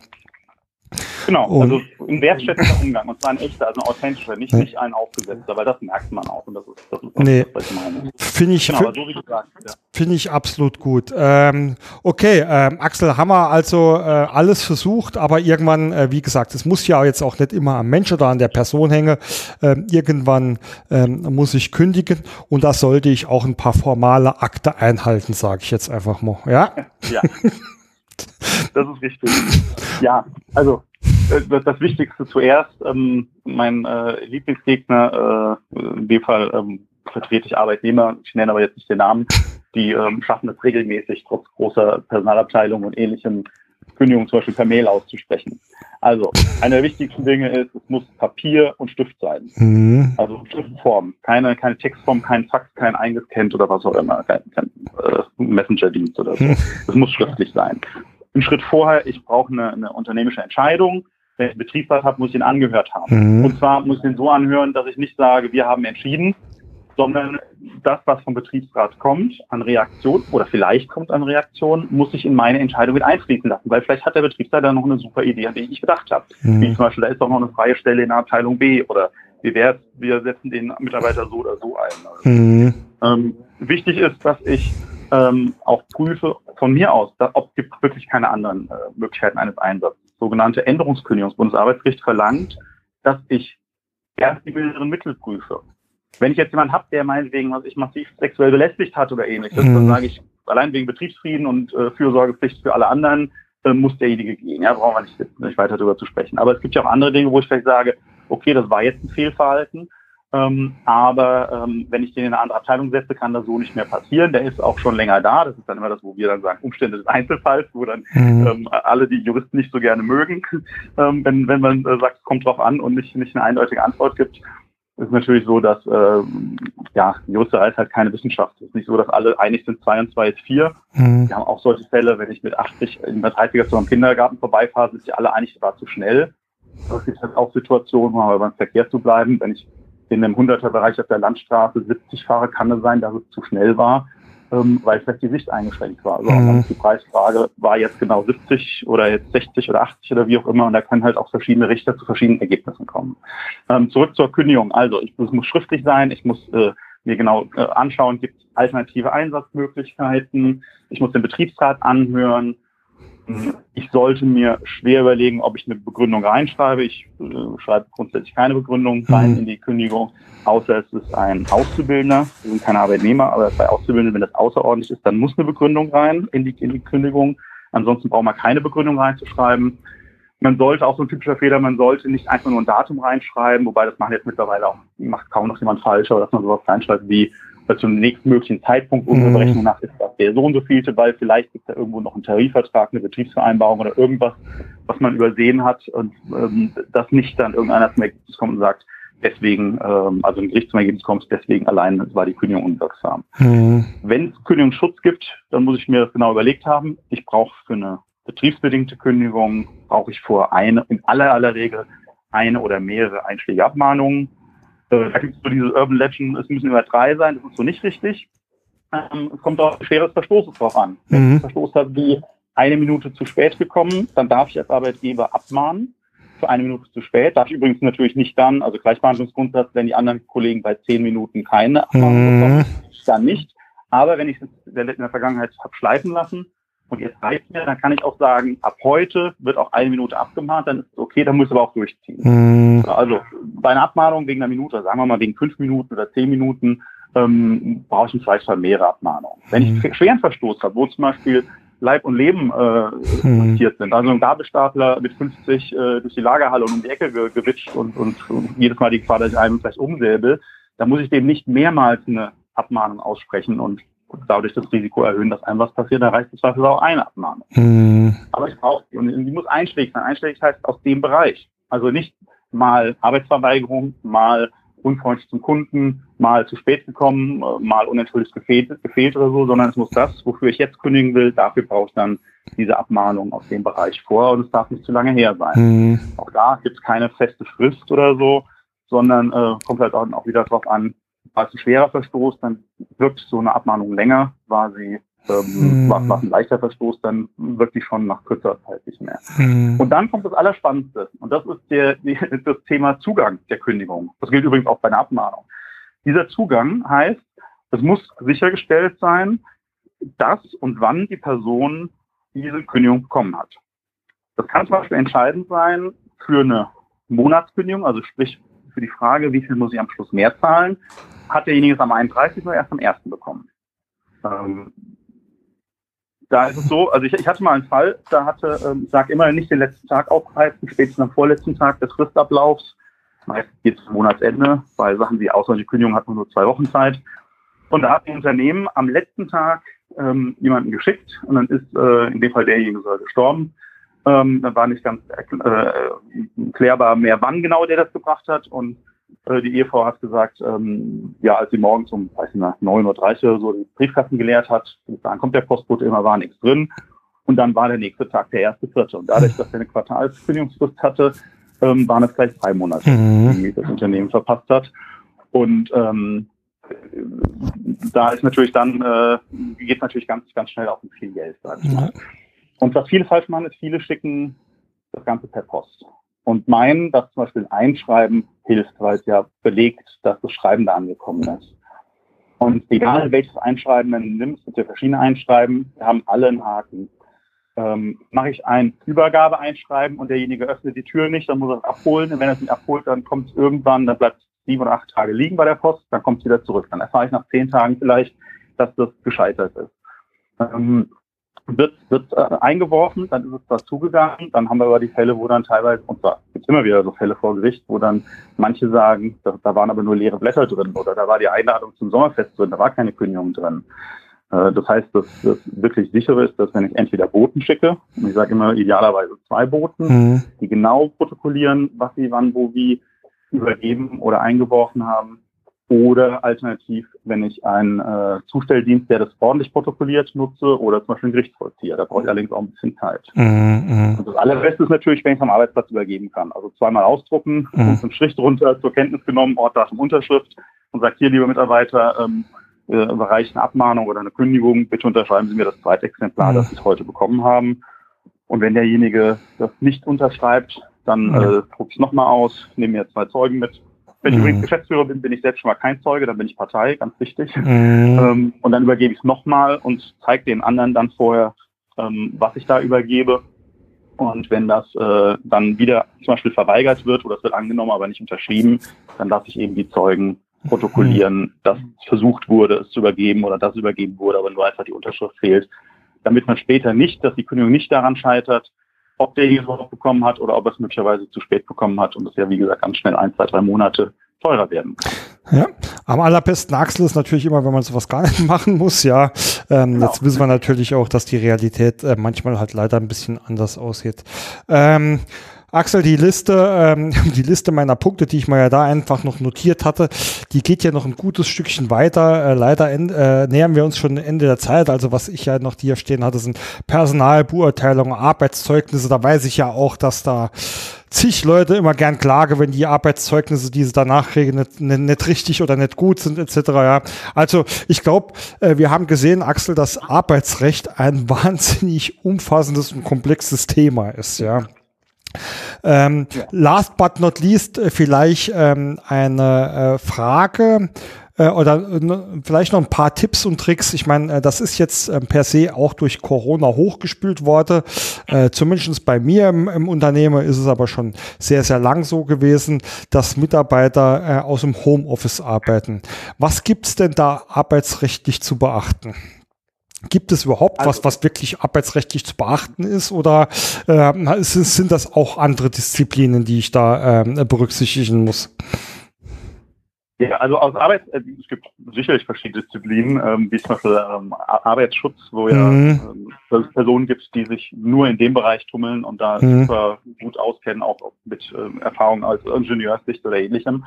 Genau, und, also ein wertschätzender Umgang und zwar ein echter, also ein authentischer, nicht, nicht ein aufgesetzter, weil das merkt man auch und das ist, das ist nee, was ich meine. Finde ich, genau, so ja. Finde ich absolut gut. Ähm, okay, ähm, Axel, haben wir also äh, alles versucht, aber irgendwann, äh, wie gesagt, es muss ja jetzt auch nicht immer am Mensch oder an der Person hängen. Ähm, irgendwann ähm, muss ich kündigen und da sollte ich auch ein paar formale Akte einhalten, sage ich jetzt einfach mal. Ja. Ja. Das ist richtig. Ja, also äh, das Wichtigste zuerst. Ähm, mein äh, Lieblingsgegner, äh, in dem Fall ähm, vertrete ich Arbeitnehmer, ich nenne aber jetzt nicht den Namen, die ähm, schaffen es regelmäßig, trotz großer Personalabteilung und ähnlichem Kündigungen zum Beispiel per Mail auszusprechen. Also, eine der wichtigsten Dinge ist, es muss Papier und Stift sein. Mhm. Also Schriftform. Keine, keine Textform, kein Fax, kein eingescannt oder was auch immer, kein, kein äh, Messenger-Dienst oder so. Mhm. Es muss schriftlich sein. Ein Schritt vorher, ich brauche eine, eine unternehmische Entscheidung. Wenn ich einen Betriebsrat habe, muss ich ihn angehört haben. Mhm. Und zwar muss ich ihn so anhören, dass ich nicht sage, wir haben entschieden, sondern das, was vom Betriebsrat kommt an Reaktion oder vielleicht kommt an Reaktion, muss ich in meine Entscheidung mit einfließen lassen, weil vielleicht hat der Betriebsrat da noch eine super Idee, an die ich nicht gedacht habe. Mhm. Wie zum Beispiel, da ist doch noch eine freie Stelle in der Abteilung B oder wie wäre wir setzen den Mitarbeiter so oder so ein. Mhm. ähm, wichtig ist, dass ich ähm, auch prüfe von mir aus, dass, ob es gibt wirklich keine anderen äh, Möglichkeiten eines Einsatzes. Sogenannte Änderungskündigung. Bundesarbeitsgericht verlangt, dass ich erst die milderen Mittel prüfe. Wenn ich jetzt jemanden habe, der meinetwegen, was ich massiv sexuell belästigt hat oder ähnliches, mhm. dann sage ich, allein wegen Betriebsfrieden und äh, Fürsorgepflicht für alle anderen, äh, muss derjenige gehen. Ja, brauchen wir nicht, nicht weiter darüber zu sprechen. Aber es gibt ja auch andere Dinge, wo ich vielleicht sage, okay, das war jetzt ein Fehlverhalten, ähm, aber ähm, wenn ich den in eine andere Abteilung setze, kann das so nicht mehr passieren. Der ist auch schon länger da. Das ist dann immer das, wo wir dann sagen, Umstände des Einzelfalls, wo dann mhm. ähm, alle die Juristen nicht so gerne mögen, ähm, wenn, wenn man äh, sagt, es kommt drauf an und nicht, nicht eine eindeutige Antwort gibt. ist natürlich so, dass äh, ja, Juristerei ist halt keine Wissenschaft. Es ist nicht so, dass alle einig sind, zwei und zwei ist vier. Mhm. Wir haben auch solche Fälle, wenn ich mit 80 in der 30er so am Kindergarten vorbeifahre, sind sie alle einig, das war zu schnell. Es gibt halt auch Situationen, um aber beim Verkehr zu bleiben, wenn ich in einem 100er-Bereich auf der Landstraße 70 fahre, kann es sein, dass es zu schnell war, ähm, weil vielleicht die Sicht eingeschränkt war. Also mhm. die Preisfrage war jetzt genau 70 oder jetzt 60 oder 80 oder wie auch immer und da können halt auch verschiedene Richter zu verschiedenen Ergebnissen kommen. Ähm, zurück zur Kündigung. Also ich, es muss schriftlich sein, ich muss äh, mir genau äh, anschauen, gibt es alternative Einsatzmöglichkeiten, ich muss den Betriebsrat anhören, ich sollte mir schwer überlegen, ob ich eine Begründung reinschreibe. Ich äh, schreibe grundsätzlich keine Begründung rein mhm. in die Kündigung, außer es ist ein Auszubildender. Wir sind keine Arbeitnehmer, aber bei Auszubildenden, wenn das außerordentlich ist, dann muss eine Begründung rein in die, in die Kündigung. Ansonsten braucht man keine Begründung reinzuschreieben. Man sollte auch so ein typischer Fehler, man sollte nicht einfach nur ein Datum reinschreiben, wobei das machen jetzt mittlerweile auch, macht kaum noch jemand falscher, dass man sowas reinschreibt wie zum nächstmöglichen Zeitpunkt unserer mhm. Berechnung nach ist das der so und so vielte, weil vielleicht gibt es da irgendwo noch einen Tarifvertrag, eine Betriebsvereinbarung oder irgendwas, was man übersehen hat und ähm, das nicht dann irgendeiner zum Ergebnis kommt und sagt, deswegen, ähm, also ein Gericht zum Ergebnis kommt, deswegen allein war die Kündigung unwirksam. Mhm. Wenn es Kündigungsschutz gibt, dann muss ich mir das genau überlegt haben. Ich brauche für eine betriebsbedingte Kündigung, brauche ich vor eine, in aller aller Regel eine oder mehrere einschläge Abmahnungen da gibt es so diese Urban Legend, es müssen immer drei sein, das ist so nicht richtig. Ähm, es kommt auch schweres Verstoßes drauf an. Wenn mhm. ich Verstoß habe wie eine Minute zu spät gekommen, dann darf ich als Arbeitgeber abmahnen für eine Minute zu spät. Darf ich übrigens natürlich nicht dann, also Gleichbehandlungsgrundsatz, wenn die anderen Kollegen bei zehn Minuten keine Abmahnung bekommen, mhm. dann nicht. Aber wenn ich es in der Vergangenheit habe schleifen lassen, und jetzt reicht mir, dann kann ich auch sagen, ab heute wird auch eine Minute abgemahnt, dann ist es okay, dann muss ich aber auch durchziehen. Mhm. Also bei einer Abmahnung wegen einer Minute, sagen wir mal wegen fünf Minuten oder zehn Minuten, ähm, brauche ich im Zweifelsfall mehrere Abmahnungen. Wenn mhm. ich schweren Verstoß habe, wo zum Beispiel Leib und Leben äh, mhm. passiert sind, also ein Gabelstapler mit 50 äh, durch die Lagerhalle und um die Ecke ge gewitscht und, und, und, jedes Mal die Gefahr, dass ich einen vielleicht umsäbel, dann muss ich dem nicht mehrmals eine Abmahnung aussprechen und dadurch das Risiko erhöhen, dass einem was passiert, dann reicht es zwar auch eine Abmahnung. Mhm. Aber ich brauche die und die muss einschlägig sein. Einschlägig heißt aus dem Bereich. Also nicht mal Arbeitsverweigerung, mal unfreundlich zum Kunden, mal zu spät gekommen, mal unentschuldigt gefehlt, gefehlt oder so, sondern es muss das, wofür ich jetzt kündigen will, dafür brauche ich dann diese Abmahnung aus dem Bereich vor und es darf nicht zu lange her sein. Mhm. Auch da gibt es keine feste Frist oder so, sondern äh, kommt halt auch, auch wieder darauf an, war es ein schwerer Verstoß, dann wirkt so eine Abmahnung länger, war sie ähm, hm. war, war ein leichter Verstoß, dann wirklich schon nach kürzerer Zeit nicht mehr. Hm. Und dann kommt das Allerspannendste und das ist der, die, das Thema Zugang der Kündigung. Das gilt übrigens auch bei einer Abmahnung. Dieser Zugang heißt, es muss sichergestellt sein, dass und wann die Person diese Kündigung bekommen hat. Das kann zum Beispiel entscheidend sein für eine Monatskündigung, also sprich für die Frage, wie viel muss ich am Schluss mehr zahlen, hat derjenige es am 31. oder erst am 1. bekommen. Ähm, da ist es so, also ich, ich hatte mal einen Fall, da hatte, ähm, sage immer nicht den letzten Tag aufgreifen, spätestens am vorletzten Tag des Fristablaufs. Meistens geht es Monatsende, weil Sachen wie außerordentliche Kündigung hat man nur zwei Wochen Zeit. Und da hat ein Unternehmen am letzten Tag ähm, jemanden geschickt und dann ist äh, in dem Fall derjenige gestorben. Ähm, dann war nicht ganz äh, klärbar mehr, wann genau der das gebracht hat. Und äh, die Ehefrau hat gesagt, ähm, ja, als sie morgens um, weiß nicht, nach 9.30 Uhr oder so die Briefkasten geleert hat, dann kommt der Postbote immer, war nichts drin. Und dann war der nächste Tag der erste Vierte. Und dadurch, dass er eine Quartalskündigungsfrist hatte, ähm, waren es gleich drei Monate, mhm. die das Unternehmen verpasst hat. Und ähm, da ist natürlich dann, äh, geht natürlich ganz, ganz schnell auf viel Geld. Sag ich mal. Und was viele falsch machen, ist, viele schicken das Ganze per Post und meinen, dass zum Beispiel ein Einschreiben hilft, weil es ja belegt, dass das Schreiben da angekommen ist. Und egal welches Einschreiben man nimmt, es gibt ja verschiedene Einschreiben, wir haben alle einen Haken. Ähm, mache ich ein Übergabeeinschreiben und derjenige öffnet die Tür nicht, dann muss er es abholen. Und wenn er es nicht abholt, dann kommt es irgendwann, dann bleibt es sieben oder acht Tage liegen bei der Post, dann kommt es wieder zurück. Dann erfahre ich nach zehn Tagen vielleicht, dass das gescheitert ist. Ähm, wird, wird äh, eingeworfen, dann ist es dazugegangen, dann haben wir aber die Fälle, wo dann teilweise, und zwar gibt es immer wieder so Fälle vor Gericht, wo dann manche sagen, da, da waren aber nur leere Blätter drin oder da war die Einladung zum Sommerfest drin, da war keine Kündigung drin. Äh, das heißt, dass das wirklich sichere ist, dass wenn ich entweder Boten schicke, und ich sage immer idealerweise zwei Boten, mhm. die genau protokollieren, was sie wann, wo, wie übergeben oder eingeworfen haben, oder alternativ, wenn ich einen äh, Zustelldienst, der das ordentlich protokolliert, nutze oder zum Beispiel einen Gerichtsvollzieher. Da brauche ich allerdings auch ein bisschen Zeit. Mhm. Und das Allerbeste ist natürlich, wenn ich es am Arbeitsplatz übergeben kann. Also zweimal ausdrucken, mhm. einen Strich drunter, zur Kenntnis genommen, Ort, Datum, Unterschrift und sagt hier, lieber Mitarbeiter, ähm, äh, Bereich eine Abmahnung oder eine Kündigung, bitte unterschreiben Sie mir das zweite Exemplar, mhm. das Sie heute bekommen haben. Und wenn derjenige das nicht unterschreibt, dann äh, drucke ich es nochmal aus, nehme mir zwei Zeugen mit wenn ich mhm. übrigens Geschäftsführer bin, bin ich selbst schon mal kein Zeuge, dann bin ich Partei, ganz wichtig. Mhm. Ähm, und dann übergebe ich es nochmal und zeige den anderen dann vorher, ähm, was ich da übergebe. Und wenn das äh, dann wieder zum Beispiel verweigert wird oder es wird angenommen, aber nicht unterschrieben, dann lasse ich eben die Zeugen protokollieren, mhm. dass versucht wurde, es zu übergeben oder dass es übergeben wurde, aber nur einfach die Unterschrift fehlt, damit man später nicht, dass die Kündigung nicht daran scheitert, ob derjenige es überhaupt bekommen hat oder ob er es möglicherweise zu spät bekommen hat und es ja, wie gesagt, ganz schnell ein, zwei, drei Monate teurer werden Ja, am allerbesten Axel ist natürlich immer, wenn man sowas gar nicht machen muss, ja. Ähm, genau. Jetzt wissen wir natürlich auch, dass die Realität äh, manchmal halt leider ein bisschen anders aussieht. Ähm, Axel, die Liste, ähm, die Liste meiner Punkte, die ich mal ja da einfach noch notiert hatte, die geht ja noch ein gutes Stückchen weiter. Äh, leider äh, nähern wir uns schon Ende der Zeit. Also was ich ja noch hier stehen hatte, sind Personalbeurteilungen, Arbeitszeugnisse. Da weiß ich ja auch, dass da zig Leute immer gern klage, wenn die Arbeitszeugnisse, die sie danach kriegen, nicht, nicht, nicht richtig oder nicht gut sind, etc. Ja. Also ich glaube, äh, wir haben gesehen, Axel, dass Arbeitsrecht ein wahnsinnig umfassendes und komplexes Thema ist, ja. Ähm, ja. Last but not least äh, vielleicht ähm, eine äh, Frage äh, oder äh, vielleicht noch ein paar Tipps und Tricks. Ich meine, äh, das ist jetzt äh, per se auch durch Corona hochgespült worden. Äh, zumindest bei mir im, im, Unternehmen ist es aber schon sehr, sehr lang so gewesen, dass Mitarbeiter äh, aus dem Homeoffice arbeiten. Was gibt's denn da arbeitsrechtlich zu beachten? Gibt es überhaupt also, was, was wirklich arbeitsrechtlich zu beachten ist oder äh, sind das auch andere Disziplinen, die ich da äh, berücksichtigen muss? Ja, also aus Arbeits, äh, es gibt sicherlich verschiedene Disziplinen, ähm, wie zum Beispiel ähm, Arbeitsschutz, wo ja mhm. ähm, Personen gibt, die sich nur in dem Bereich tummeln und da mhm. super gut auskennen, auch mit ähm, Erfahrung als Ingenieurssicht oder ähnlichem.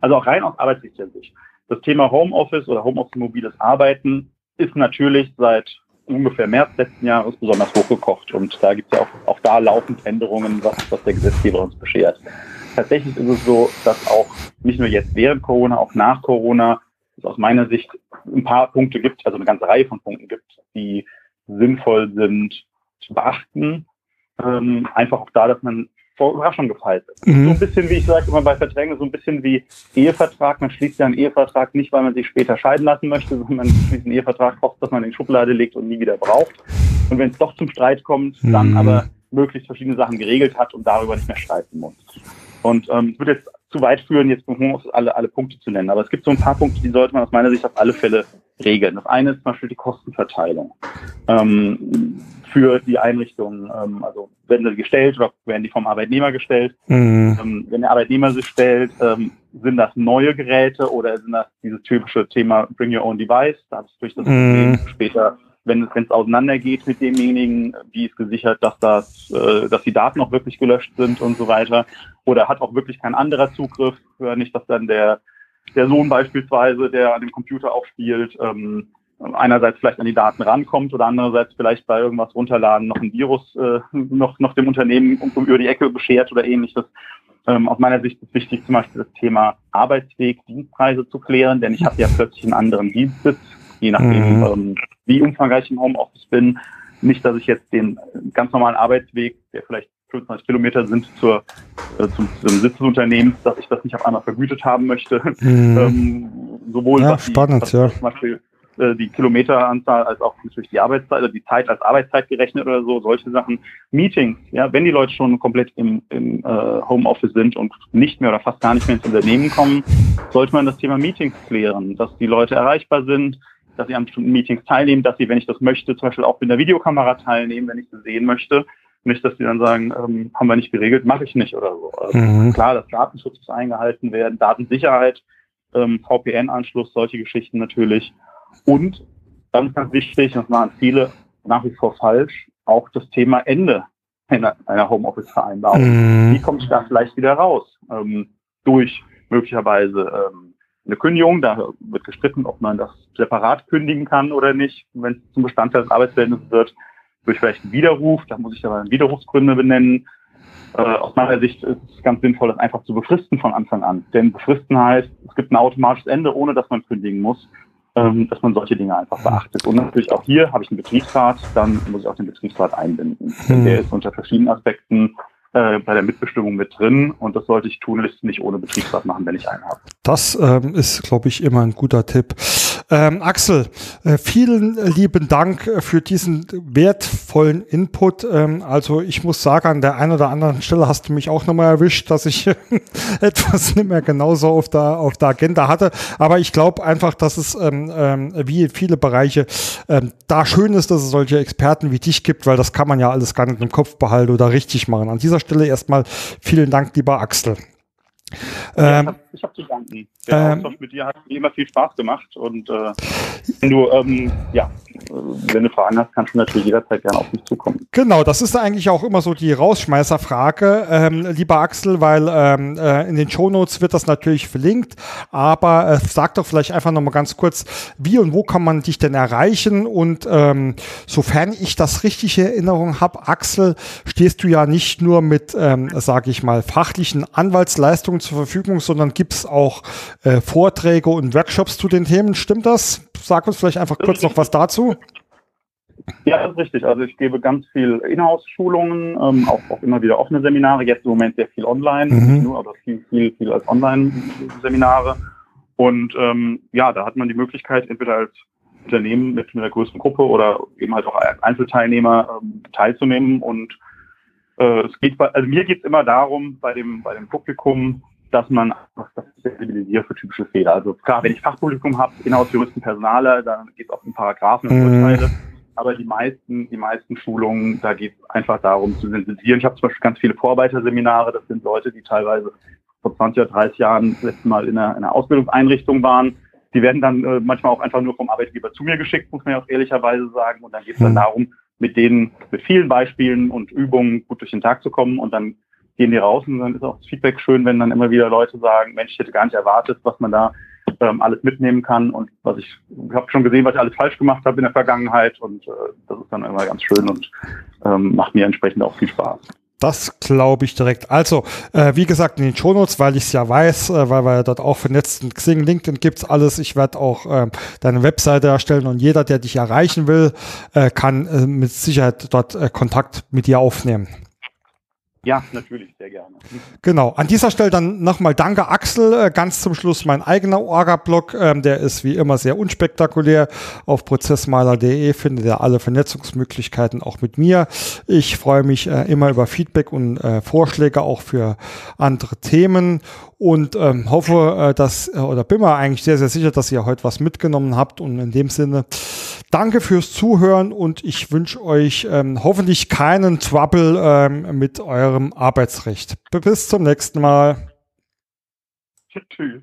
Also auch rein aus arbeitsrechtlicher Sicht. Das Thema Homeoffice oder Homeoffice mobiles Arbeiten ist natürlich seit ungefähr März letzten Jahres besonders hochgekocht und da gibt es ja auch, auch da laufend Änderungen, was, was der Gesetzgeber uns beschert tatsächlich ist es so, dass auch nicht nur jetzt während Corona, auch nach Corona es aus meiner Sicht ein paar Punkte gibt, also eine ganze Reihe von Punkten gibt, die sinnvoll sind zu beachten. Ähm, einfach auch da, dass man vor Überraschung gefeit ist. Mhm. So ein bisschen, wie ich sage immer bei Verträgen, so ein bisschen wie Ehevertrag. Man schließt ja einen Ehevertrag nicht, weil man sich später scheiden lassen möchte, sondern man schließt einen Ehevertrag, hofft, dass man in die Schublade legt und nie wieder braucht. Und wenn es doch zum Streit kommt, mhm. dann aber möglichst verschiedene Sachen geregelt hat und darüber nicht mehr streiten muss. Und ähm, es wird jetzt zu weit führen, jetzt alle, alle Punkte zu nennen. Aber es gibt so ein paar Punkte, die sollte man aus meiner Sicht auf alle Fälle regeln. Das eine ist zum Beispiel die Kostenverteilung ähm, für die Einrichtungen. Ähm, also werden sie gestellt oder werden die vom Arbeitnehmer gestellt? Mhm. Ähm, wenn der Arbeitnehmer sie stellt, ähm, sind das neue Geräte oder sind das dieses typische Thema Bring Your Own Device? Da habe ich durch das mhm. später wenn es auseinandergeht mit demjenigen, wie ist gesichert, dass das, äh, dass die Daten auch wirklich gelöscht sind und so weiter. Oder hat auch wirklich kein anderer Zugriff, nicht, dass dann der, der Sohn beispielsweise, der an dem Computer auch spielt, ähm, einerseits vielleicht an die Daten rankommt oder andererseits vielleicht bei irgendwas runterladen noch ein Virus äh, noch, noch dem Unternehmen über die Ecke beschert oder ähnliches. Ähm, aus meiner Sicht ist wichtig zum Beispiel das Thema Arbeitsweg, Dienstpreise zu klären, denn ich habe ja plötzlich einen anderen Dienstsitz je nachdem, mhm. ähm, wie umfangreich ich im Homeoffice bin. Nicht, dass ich jetzt den ganz normalen Arbeitsweg, der vielleicht 25 Kilometer sind zur, äh, zum, zum Sitz des Unternehmens, dass ich das nicht auf einmal vergütet haben möchte. Mhm. ähm, sowohl ja, was spannend, die, was ja. zum Beispiel äh, die Kilometeranzahl als auch natürlich die Arbeitszeit, also die Zeit als Arbeitszeit gerechnet oder so, solche Sachen. Meetings, ja, wenn die Leute schon komplett im, im äh, Homeoffice sind und nicht mehr oder fast gar nicht mehr ins Unternehmen kommen, sollte man das Thema Meetings klären, dass die Leute erreichbar sind, dass sie an bestimmten Meetings teilnehmen, dass sie, wenn ich das möchte, zum Beispiel auch mit einer Videokamera teilnehmen, wenn ich sie sehen möchte. Nicht, dass sie dann sagen, ähm, haben wir nicht geregelt, mache ich nicht oder so. Also mhm. Klar, dass Datenschutz muss eingehalten werden, Datensicherheit, ähm, VPN-Anschluss, solche Geschichten natürlich. Und ganz, ganz wichtig, das machen viele nach wie vor falsch, auch das Thema Ende einer, einer Homeoffice-Vereinbarung. Mhm. Wie komme ich da vielleicht wieder raus? Ähm, durch möglicherweise ähm, eine Kündigung. Da wird gestritten, ob man das separat kündigen kann oder nicht, wenn es zum Bestandteil des Arbeitsverhältnisses wird. Durch vielleicht einen Widerruf, da muss ich aber Widerrufsgründe benennen. Äh, aus meiner Sicht ist es ganz sinnvoll, das einfach zu befristen von Anfang an. Denn befristen heißt, es gibt ein automatisches Ende, ohne dass man kündigen muss, ähm, dass man solche Dinge einfach beachtet. Und natürlich auch hier habe ich einen Betriebsrat, dann muss ich auch den Betriebsrat einbinden. Denn der ist unter verschiedenen Aspekten äh, bei der Mitbestimmung mit drin und das sollte ich tunlichst nicht ohne Betriebsrat machen, wenn ich einen habe. Das ähm, ist, glaube ich, immer ein guter Tipp. Ähm, Axel, äh, vielen lieben Dank für diesen wertvollen Input. Ähm, also ich muss sagen, an der einen oder anderen Stelle hast du mich auch nochmal erwischt, dass ich etwas nicht mehr genauso auf der, auf der Agenda hatte. Aber ich glaube einfach, dass es ähm, ähm, wie viele Bereiche ähm, da schön ist, dass es solche Experten wie dich gibt, weil das kann man ja alles gar nicht im Kopf behalten oder richtig machen. An dieser Stelle erstmal vielen Dank, lieber Axel. Ja, ähm, ich habe zu danken. Der ähm, Austausch mit dir hat mir immer viel Spaß gemacht und äh, wenn du ähm, ja, wenn du Fragen hast, kannst du natürlich jederzeit gerne auf mich zukommen. Genau, das ist eigentlich auch immer so die Rausschmeißerfrage, ähm, lieber Axel, weil ähm, äh, in den Shownotes wird das natürlich verlinkt, aber äh, sag doch vielleicht einfach nochmal ganz kurz, wie und wo kann man dich denn erreichen und ähm, sofern ich das richtige Erinnerung habe, Axel, stehst du ja nicht nur mit, ähm, sage ich mal, fachlichen Anwaltsleistungen zur Verfügung, sondern gibt's auch äh, Vorträge und Workshops zu den Themen, stimmt das? Sag uns vielleicht einfach kurz noch was dazu. Ja, das ist richtig. Also ich gebe ganz viel Inhouse-Schulungen, ähm, auch, auch immer wieder offene Seminare, jetzt im Moment sehr viel online, mhm. nicht nur, aber viel, viel, viel als Online-Seminare. Und ähm, ja, da hat man die Möglichkeit, entweder als Unternehmen mit, mit einer größeren Gruppe oder eben halt auch als Einzelteilnehmer ähm, teilzunehmen. Und äh, es geht also mir geht es immer darum, bei dem, bei dem Publikum, dass man einfach das sensibilisiert für typische Fehler. Also klar, wenn ich Fachpublikum habe, Inhouse-Juristen, Personale, dann geht es auch um Paragraphen und mhm. Urteile. Aber die meisten, die meisten Schulungen, da geht es einfach darum zu sensibilisieren. Ich habe zum Beispiel ganz viele Vorarbeiterseminare. Das sind Leute, die teilweise vor 20 oder 30 Jahren das letzte Mal in einer, in einer Ausbildungseinrichtung waren. Die werden dann äh, manchmal auch einfach nur vom Arbeitgeber zu mir geschickt, muss man ja auch ehrlicherweise sagen. Und dann geht es dann mhm. darum, mit denen, mit vielen Beispielen und Übungen gut durch den Tag zu kommen. Und dann gehen die raus und dann ist auch das Feedback schön, wenn dann immer wieder Leute sagen, Mensch, ich hätte gar nicht erwartet, was man da ähm, alles mitnehmen kann und was ich, ich habe schon gesehen, was ich alles falsch gemacht habe in der Vergangenheit und äh, das ist dann immer ganz schön und ähm, macht mir entsprechend auch viel Spaß. Das glaube ich direkt. Also, äh, wie gesagt, in den Shownotes, weil ich es ja weiß, äh, weil wir dort auch vernetzt sind, Xing, LinkedIn gibt's alles. Ich werde auch äh, deine Webseite erstellen und jeder, der dich erreichen will, äh, kann äh, mit Sicherheit dort äh, Kontakt mit dir aufnehmen. Ja, natürlich, sehr gerne. Genau. An dieser Stelle dann nochmal danke, Axel. Äh, ganz zum Schluss mein eigener Orga-Blog. Ähm, der ist wie immer sehr unspektakulär. Auf prozessmaler.de findet ihr alle Vernetzungsmöglichkeiten auch mit mir. Ich freue mich äh, immer über Feedback und äh, Vorschläge auch für andere Themen und ähm, hoffe, äh, dass, äh, oder bin mir eigentlich sehr, sehr sicher, dass ihr heute was mitgenommen habt. Und in dem Sinne, danke fürs Zuhören und ich wünsche euch ähm, hoffentlich keinen Trouble ähm, mit eurem Arbeitsrecht. Bis zum nächsten Mal. Tschüss.